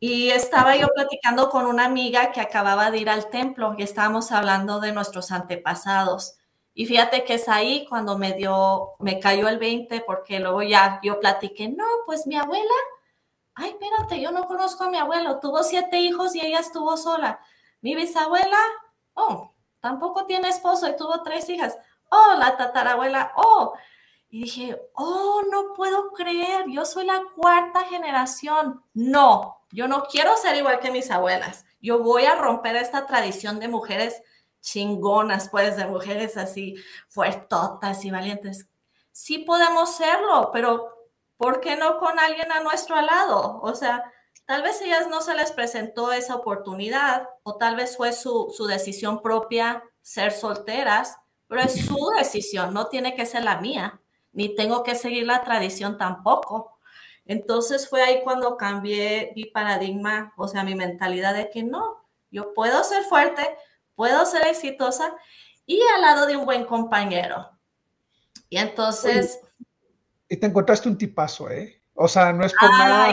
Y estaba yo platicando con una amiga que acababa de ir al templo y estábamos hablando de nuestros antepasados. Y fíjate que es ahí cuando me dio, me cayó el 20, porque luego ya yo platiqué, no, pues mi abuela, ay, espérate, yo no conozco a mi abuelo, tuvo siete hijos y ella estuvo sola. Mi bisabuela, oh, tampoco tiene esposo y tuvo tres hijas. Oh, la tatarabuela, oh. Y dije, oh, no puedo creer, yo soy la cuarta generación. No, yo no quiero ser igual que mis abuelas. Yo voy a romper esta tradición de mujeres chingonas, pues, de mujeres así fuertotas y valientes. Sí podemos serlo, pero ¿por qué no con alguien a nuestro lado? O sea, tal vez ellas no se les presentó esa oportunidad o tal vez fue su, su decisión propia ser solteras, pero es su decisión, no tiene que ser la mía, ni tengo que seguir la tradición tampoco. Entonces fue ahí cuando cambié mi paradigma, o sea, mi mentalidad de que no, yo puedo ser fuerte, puedo ser exitosa y al lado de un buen compañero. Y entonces... y te encontraste un tipazo, ¿eh? O sea, no es por nada.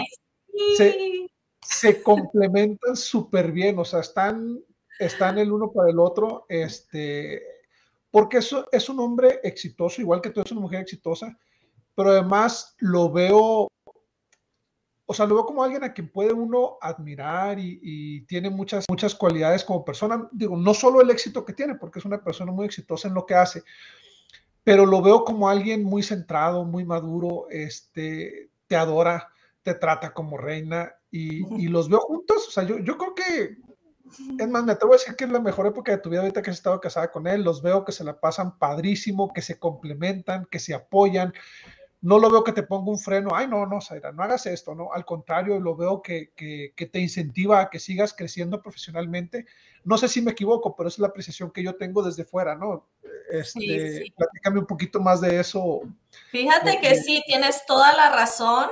Se, complementan súper bien, o sea, están, están el uno para el otro, este, porque eso es un hombre exitoso, igual que tú eres una mujer exitosa, pero además lo veo o sea, lo veo como alguien a quien puede uno admirar y, tiene muchas, muchas cualidades como persona. Digo, no solo el éxito que tiene, porque es una persona muy exitosa en lo que hace, pero lo veo como alguien muy centrado, muy maduro, este, te adora, te trata como reina y, los veo juntos. O sea, yo, yo creo que Es más, me atrevo a decir que es la mejor época de tu vida ahorita que has estado casada con él. Los veo que se la pasan padrísimo, que se complementan, que se apoyan. No lo veo que te ponga un freno. Ay, no, no, Zaira, no hagas esto, ¿no? Al contrario, lo veo que, que, que te incentiva a que sigas creciendo profesionalmente. No sé si me equivoco, pero esa es la apreciación que yo tengo desde fuera, ¿no? Este, sí, sí. Platícame un poquito más de eso. Fíjate que sí, tienes toda la razón.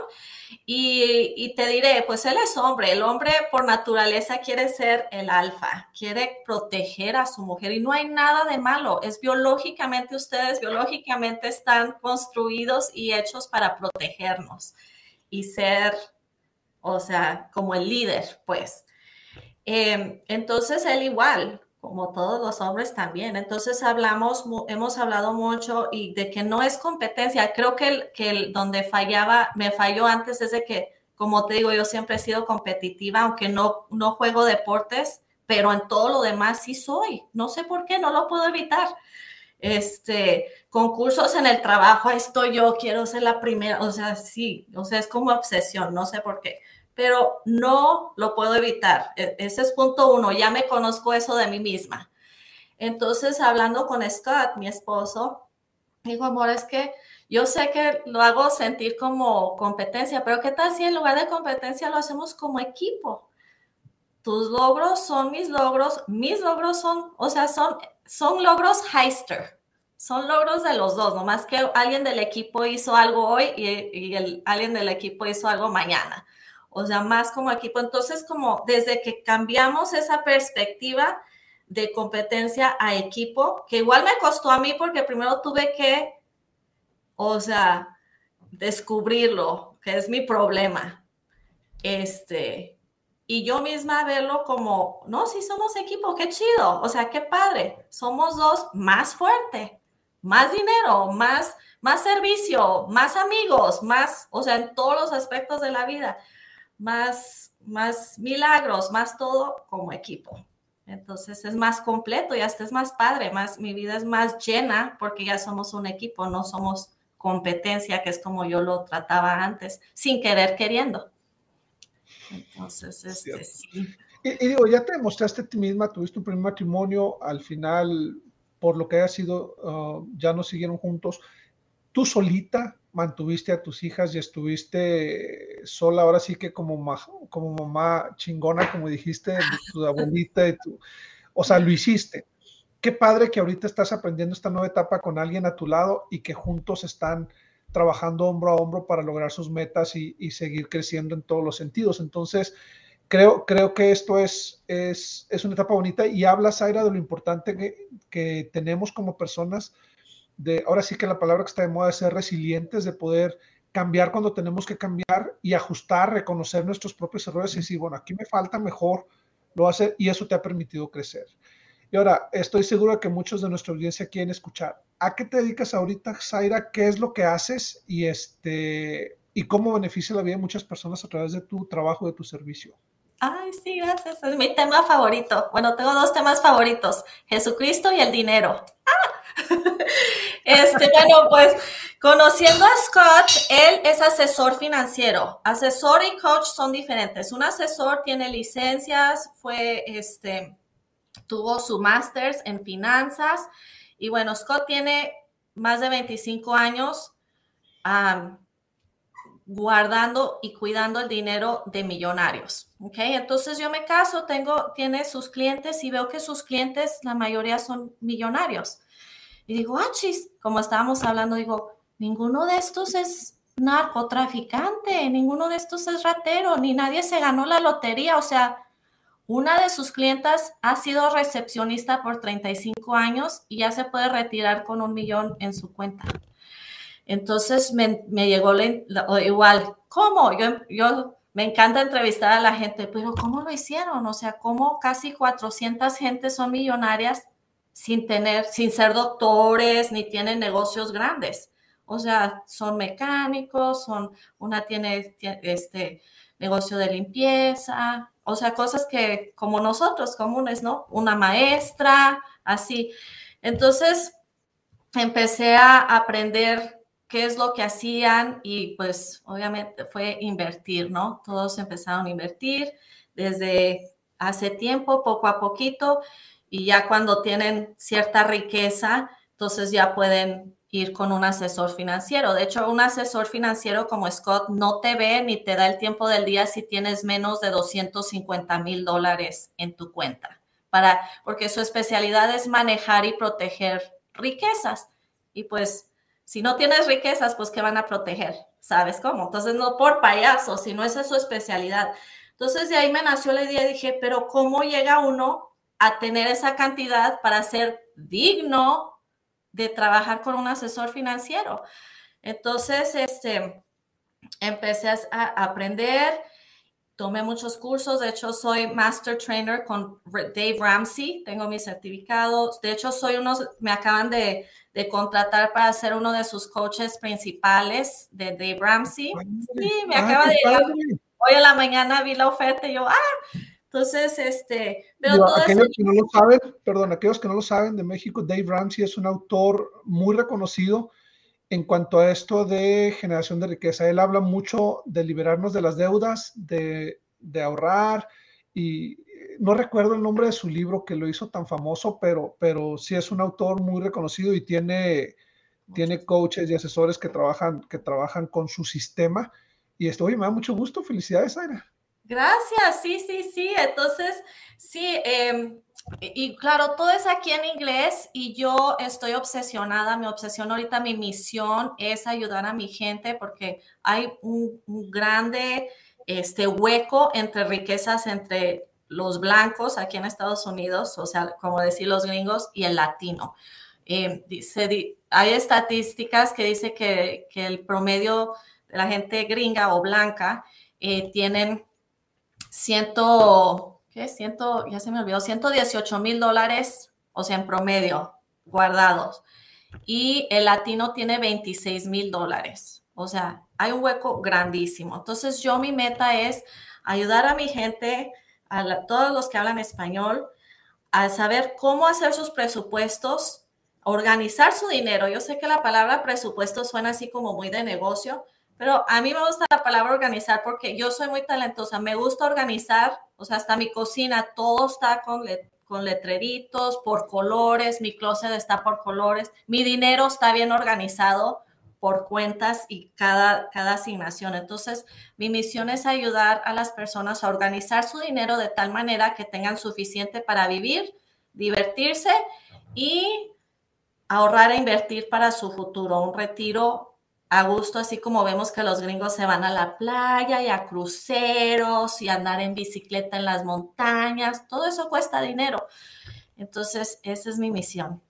Y, te diré, pues él es hombre, el hombre por naturaleza quiere ser el alfa, quiere proteger a su mujer y no hay nada de malo, es biológicamente, ustedes biológicamente están construidos y hechos para protegernos y ser, o sea, como el líder, pues. Eh, entonces él igual, como todos los hombres también. Entonces hablamos, hemos hablado mucho y de que no es competencia. Creo que, el, que el, donde fallaba, me falló antes es de que, como te digo, yo siempre he sido competitiva, aunque no, no juego deportes, pero en todo lo demás sí soy. No sé por qué, no lo puedo evitar. Este, concursos en el trabajo, estoy yo, quiero ser la primera, o sea, sí, o sea, es como obsesión, no sé por qué pero no lo puedo evitar. E, ese es punto uno, ya me conozco eso de mí misma. Entonces, hablando con Scott, mi esposo, dijo, amor, es que yo sé que lo hago sentir como competencia, pero ¿qué tal si en lugar de competencia lo hacemos como equipo? Tus logros son mis logros, mis logros son, o sea, son, son logros heister, son logros de los dos, nomás que alguien del equipo hizo algo hoy y, alguien del equipo hizo algo mañana o sea, más como equipo. Entonces, como desde que cambiamos esa perspectiva de competencia a equipo, que igual me costó a mí porque primero tuve que, o sea, descubrirlo, que es mi problema. Este, y yo misma verlo como, no, si somos equipo, qué chido, o sea, qué padre, somos dos más fuerte, más dinero, más, más servicio, más amigos, más, o sea, en todos los aspectos de la vida más, más milagros, más todo como equipo. Entonces es más completo y hasta es más padre, más, mi vida es más llena porque ya somos un equipo, no somos competencia, que es como yo lo trataba antes, sin querer queriendo. Entonces, este, sí. Y, y, digo, ya te demostraste a ti misma, tuviste un primer matrimonio, al final, por lo que haya sido, uh, ya no siguieron juntos. ¿Tú solita mantuviste a tus hijas y estuviste sola, ahora sí que como, como mamá chingona, como dijiste, tu abuelita, o sea, lo hiciste. Qué padre que ahorita estás aprendiendo esta nueva etapa con alguien a tu lado y que juntos están trabajando hombro a hombro para lograr sus metas y, y seguir creciendo en todos los sentidos. Entonces, creo, creo que esto es, es, es una etapa bonita y habla, Zaira, de lo importante que, que tenemos como personas de, ahora sí que la palabra que está de moda es ser resilientes, de poder cambiar cuando tenemos que cambiar y ajustar, reconocer nuestros propios errores y decir, bueno, aquí me falta mejor, lo hace y eso te ha permitido crecer. Y ahora, estoy seguro de que muchos de nuestra audiencia quieren escuchar. ¿A qué te dedicas ahorita, Zaira? ¿Qué es lo que haces? Y, este, y cómo beneficia la vida de muchas personas a través de tu trabajo, de tu servicio. Ay, sí, gracias. Es mi tema favorito. Bueno, tengo dos temas favoritos, Jesucristo y el dinero. ¡Ah! Este, bueno, pues conociendo a Scott, él es asesor financiero. Asesor y coach son diferentes. Un asesor tiene licencias, fue, este, tuvo su máster en finanzas y bueno, Scott tiene más de 25 años guardando y cuidando el dinero de millonarios. ¿Ok? Entonces yo me caso, tengo, tiene sus clientes y veo que sus clientes, la mayoría son millonarios. Y digo, ah, chis, como estábamos hablando, digo, ninguno de estos es narcotraficante, ninguno de estos es ratero, ni nadie se ganó la lotería. O sea, una de sus clientas ha sido recepcionista por 35 años y ya se puede retirar con un millón en su cuenta. Entonces me, llegó igual, ¿cómo? Yo, yo me encanta entrevistar a la gente, pero ¿cómo lo hicieron? O sea, ¿cómo casi 400 gentes son millonarias sin tener, sin ser doctores, ni tienen negocios grandes. O sea, son mecánicos, son, una tiene, este negocio de limpieza, o sea, cosas que como nosotros comunes, ¿no? Una maestra, así. Entonces, empecé a aprender qué es lo que hacían y pues obviamente fue invertir, ¿no? Todos empezaron a invertir desde hace tiempo, poco a poquito, y ya cuando tienen cierta riqueza, entonces ya pueden ir con un asesor financiero. De hecho, un asesor financiero como Scott no te ve ni te da el tiempo del día si tienes menos de 250 mil dólares en tu cuenta, para, porque su especialidad es manejar y proteger riquezas. Y pues, si no tienes riquezas, pues, ¿qué van a proteger? ¿Sabes cómo? Entonces, no por payaso, sino esa es su especialidad. Entonces, de ahí me nació la idea dije, pero ¿cómo llega uno a tener esa cantidad para ser digno de trabajar con un asesor financiero. Entonces, este, empecé a aprender, tomé muchos cursos, de hecho soy Master Trainer con Dave Ramsey, tengo mi certificado, de hecho soy uno, me acaban de, contratar para ser uno de sus coaches principales de Dave Ramsey. Sí, me ah, acaba de llegar. Hoy en la mañana vi la oferta y yo, ah, entonces, este, pero aquellos que no lo saben, perdón, aquellos que no lo saben de México, Dave Ramsey es un autor muy reconocido en cuanto a esto de generación de riqueza. Él habla mucho de liberarnos de las deudas, de, ahorrar y no recuerdo el nombre de su libro que lo hizo tan famoso, pero, pero sí es un autor muy reconocido y tiene, tiene coaches y asesores que trabajan, que trabajan con su sistema. Y esto, oye, me da mucho gusto. Felicidades, Aira. Gracias, sí, sí, sí. Entonces, sí, em, y claro, todo es aquí en inglés y yo estoy obsesionada, mi obsesión ahorita, mi misión es ayudar a mi gente porque hay un, grande este, hueco entre riquezas entre los blancos aquí en Estados Unidos, o sea, como decir los gringos, y el latino. Dice, hay estadísticas que dice que, el promedio de la gente gringa o blanca eh, tienen ciento, ¿qué? Ciento, ya se me olvidó, 118 mil dólares, o sea, en promedio, guardados. Y el latino tiene 26 mil dólares. O sea, hay un hueco grandísimo. Entonces, yo mi meta es ayudar a mi gente, a todos los que hablan español, a saber cómo hacer sus presupuestos, organizar su dinero. Yo sé que la palabra presupuesto suena así como muy de negocio, pero a mí me gusta la palabra organizar porque yo soy muy talentosa, me gusta organizar, o sea, hasta mi cocina, todo está con, con letreritos, por colores, mi closet está por colores, mi dinero está bien organizado por cuentas y cada, cada asignación. Entonces, mi misión es ayudar a las personas a organizar su dinero de tal manera que tengan suficiente para vivir, divertirse y ahorrar e invertir para su futuro, un retiro a gusto, así como vemos que los gringos se van a la playa y a cruceros y andar en bicicleta en las montañas, todo eso cuesta dinero. Entonces, esa es mi misión.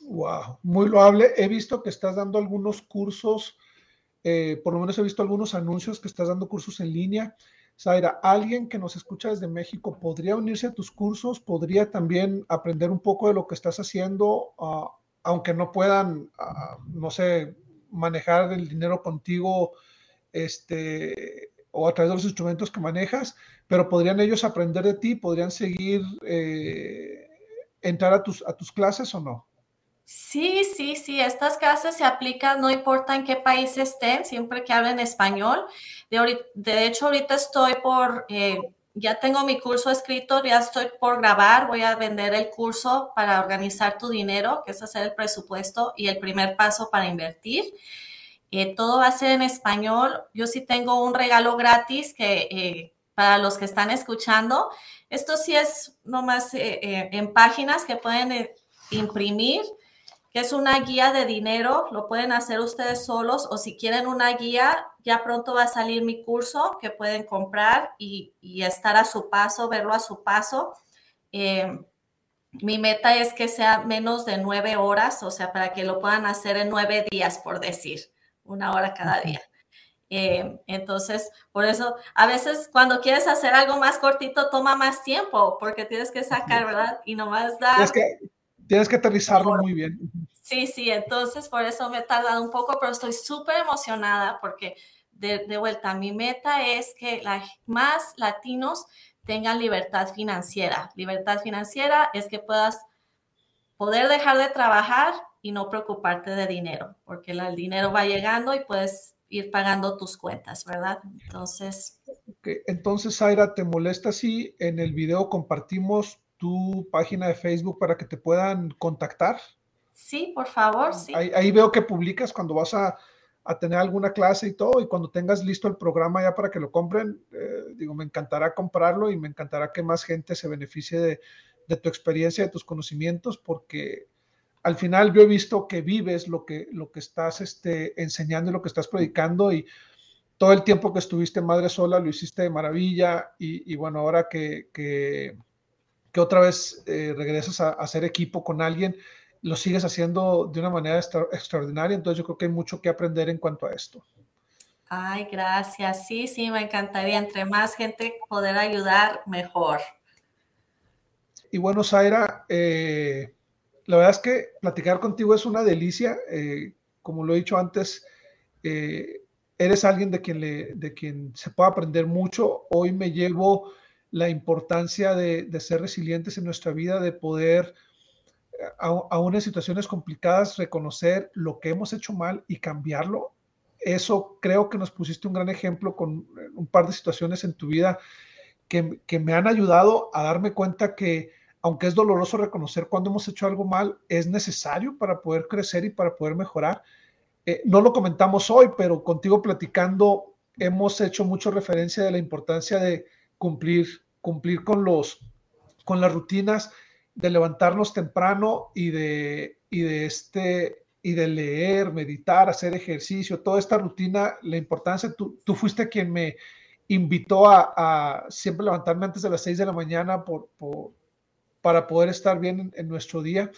Wow, muy loable. He visto que estás dando algunos cursos, eh, por lo menos he visto algunos anuncios que estás dando cursos en línea. Zaira, alguien que nos escucha desde México podría unirse a tus cursos, podría también aprender un poco de lo que estás haciendo, ah, aunque no puedan, ah, no sé, manejar el dinero contigo este, o a través de los instrumentos que manejas, pero podrían ellos aprender de ti, podrían seguir, eh, entrar a tus, a tus clases o no. Sí, sí, sí, estas clases se aplican, no importa en qué país estén, siempre que hablen español. De, de hecho, ahorita estoy por eh, ya tengo mi curso escrito, ya estoy por grabar, voy a vender el curso para organizar tu dinero, que es hacer el presupuesto y el primer paso para invertir. Eh, todo va a ser en español. Yo sí tengo un regalo gratis que eh, para los que están escuchando. Esto sí es nomás eh, en páginas que pueden imprimir que es una guía de dinero, lo pueden hacer ustedes solos o si quieren una guía, ya pronto va a salir mi curso que pueden comprar y, estar a su paso, verlo a su paso. Eh, mi meta es que sea menos de nueve horas, o sea, para que lo puedan hacer en nueve días, por decir, una hora cada día. Eh, entonces, por eso, a veces cuando quieres hacer algo más cortito, toma más tiempo, porque tienes que sacar, ¿verdad? Y nomás da... Tienes que aterrizarlo muy bien. Sí, sí, entonces por eso me he tardado un poco, pero estoy súper emocionada porque de, vuelta, mi meta es que más latinos tengan libertad financiera. Libertad financiera es que puedas poder dejar de trabajar y no preocuparte de dinero, porque el dinero va llegando y puedes ir pagando tus cuentas, ¿verdad? Entonces. Entonces, Zaira, ¿te molesta si en el video compartimos tu página de Facebook para que te puedan contactar? Sí, por favor, sí. Ahí, veo que publicas cuando vas a, tener alguna clase y todo, y cuando tengas listo el programa ya para que lo compren, eh, digo, me encantará comprarlo y me encantará que más gente se beneficie de, de tu experiencia, de tus conocimientos, porque al final yo he visto que vives lo que, lo que estás este, enseñando y lo que estás predicando y todo el tiempo que estuviste madre sola lo hiciste de maravilla y, bueno, ahora que, que, otra vez eh, regresas a, hacer equipo con alguien, lo sigues haciendo de una manera extraordinaria, entonces yo creo que hay mucho que aprender en cuanto a esto. Ay, gracias. Sí, sí, me encantaría. Entre más gente poder ayudar, mejor. Y bueno, Zaira, eh, la verdad es que platicar contigo es una delicia. Eh, como lo he dicho antes, eh, eres alguien de quien, le, de quien se puede aprender mucho. Hoy me llevo la importancia de, ser resilientes en nuestra vida, de poder, aún en situaciones complicadas, reconocer lo que hemos hecho mal y cambiarlo. Eso creo que nos pusiste un gran ejemplo con un par de situaciones en tu vida que, que me han ayudado a darme cuenta que aunque es doloroso reconocer cuando hemos hecho algo mal, es necesario para poder crecer y para poder mejorar. Eh, no lo comentamos hoy, pero contigo platicando hemos hecho mucho referencia de la importancia de cumplir, cumplir con los, con las rutinas, de levantarnos temprano y de, y de este y de leer, meditar, hacer ejercicio, toda esta rutina, la importancia, tú, tú fuiste quien me invitó a, siempre levantarme antes de las 6 de la mañana por, para poder estar bien en, nuestro día.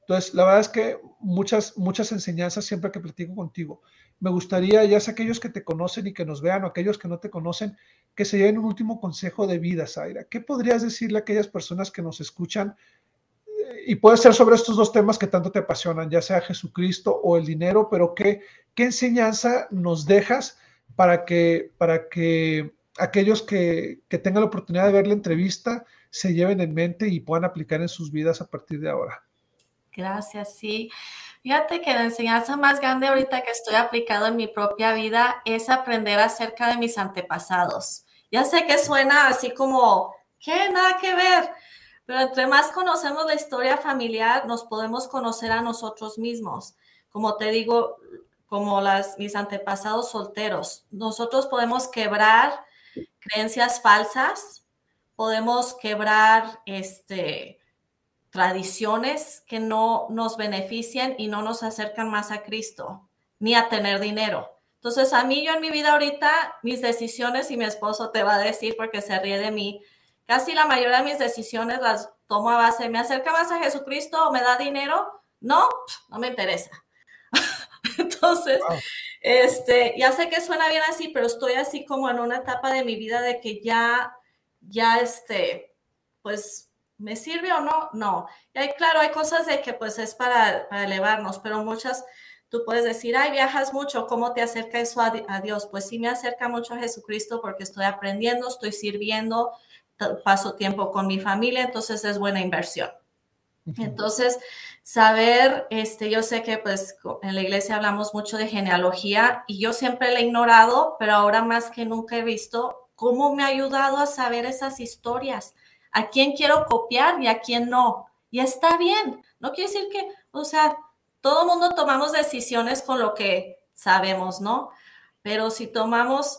Entonces, la verdad es que muchas, muchas enseñanzas siempre que platico contigo. Me gustaría, ya sea aquellos que te conocen y que nos vean o aquellos que no te conocen, que se lleven un último consejo de vida, Zaira. ¿Qué podrías decirle a aquellas personas que nos escuchan? Y puede ser sobre estos dos temas que tanto te apasionan, ya sea Jesucristo o el dinero, pero ¿qué, qué enseñanza nos dejas para que, para que aquellos que, que tengan la oportunidad de ver la entrevista se lleven en mente y puedan aplicar en sus vidas a partir de ahora. Gracias, sí. Fíjate que la enseñanza más grande ahorita que estoy aplicando en mi propia vida es aprender acerca de mis antepasados. Ya sé que suena así como, ¿qué? Nada que ver. Pero entre más conocemos la historia familiar, nos podemos conocer a nosotros mismos. Como te digo, como las, mis antepasados solteros, nosotros podemos quebrar creencias falsas podemos quebrar este, tradiciones que no nos benefician y no nos acercan más a Cristo, ni a tener dinero. Entonces, a mí, yo en mi vida ahorita, mis decisiones, y mi esposo te va a decir porque se ríe de mí, casi la mayoría de mis decisiones las tomo a base, ¿me acerca más a Jesucristo o me da dinero? No, no me interesa. Entonces, este, ya sé que suena bien así, pero estoy así como en una etapa de mi vida de que ya ya este, pues, ¿me sirve o no? No. Y hay, claro, hay cosas de que pues es para, elevarnos, pero muchas, tú puedes decir, ay, viajas mucho, ¿cómo te acerca eso a, Dios? Pues sí me acerca mucho a Jesucristo porque estoy aprendiendo, estoy sirviendo, paso tiempo con mi familia, entonces es buena inversión. Entonces, saber, este, yo sé que pues en la iglesia hablamos mucho de genealogía y yo siempre la he ignorado, pero ahora más que nunca he visto cómo me ha ayudado a saber esas historias, a quién quiero copiar y a quién no. Y está bien, no quiere decir que, o sea, todo mundo tomamos decisiones con lo que sabemos, ¿no? Pero si tomamos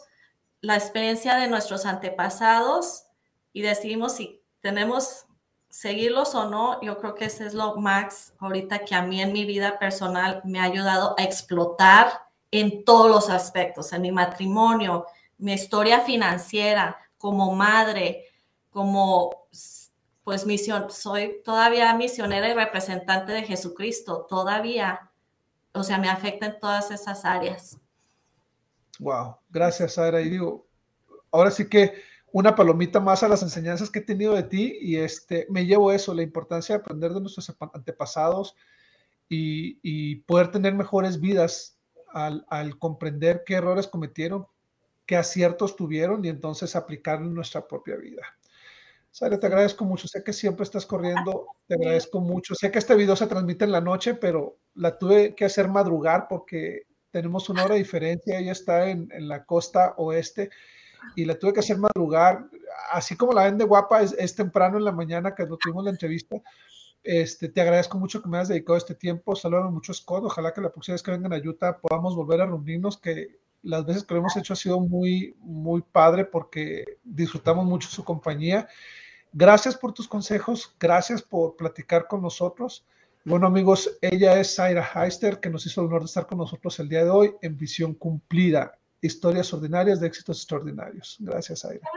la experiencia de nuestros antepasados y decidimos si tenemos seguirlos o no, yo creo que ese es lo más ahorita que a mí en mi vida personal me ha ayudado a explotar en todos los aspectos, en mi matrimonio, mi historia financiera, como madre, como pues misión, soy todavía misionera y representante de Jesucristo, todavía, o sea, me afecta en todas esas áreas. Wow, gracias, Sara. Y digo, ahora sí que una palomita más a las enseñanzas que he tenido de ti y este, me llevo eso, la importancia de aprender de nuestros antepasados y, poder tener mejores vidas al, al comprender qué errores cometieron, qué aciertos tuvieron y entonces aplicar en nuestra propia vida. Sara, te agradezco mucho. Sé que siempre estás corriendo. Te agradezco mucho. Sé que este video se transmite en la noche, pero la tuve que hacer madrugar porque tenemos una hora de diferencia, ella está en, en la costa oeste y la tuve que hacer madrugar, así como la ven de guapa, es, es temprano en la mañana que tuvimos la entrevista. Este, te agradezco mucho que me hayas dedicado este tiempo. Saludos mucho, Scott. Ojalá que la próxima vez que vengan a Utah podamos volver a reunirnos, que las veces que lo hemos hecho ha sido muy, muy padre porque disfrutamos mucho su compañía. Gracias por tus consejos, gracias por platicar con nosotros. Bueno, amigos, ella es Zaira Heister, que nos hizo el honor de estar con nosotros el día de hoy en Visión Cumplida, historias ordinarias de éxitos extraordinarios. Gracias, Zaira.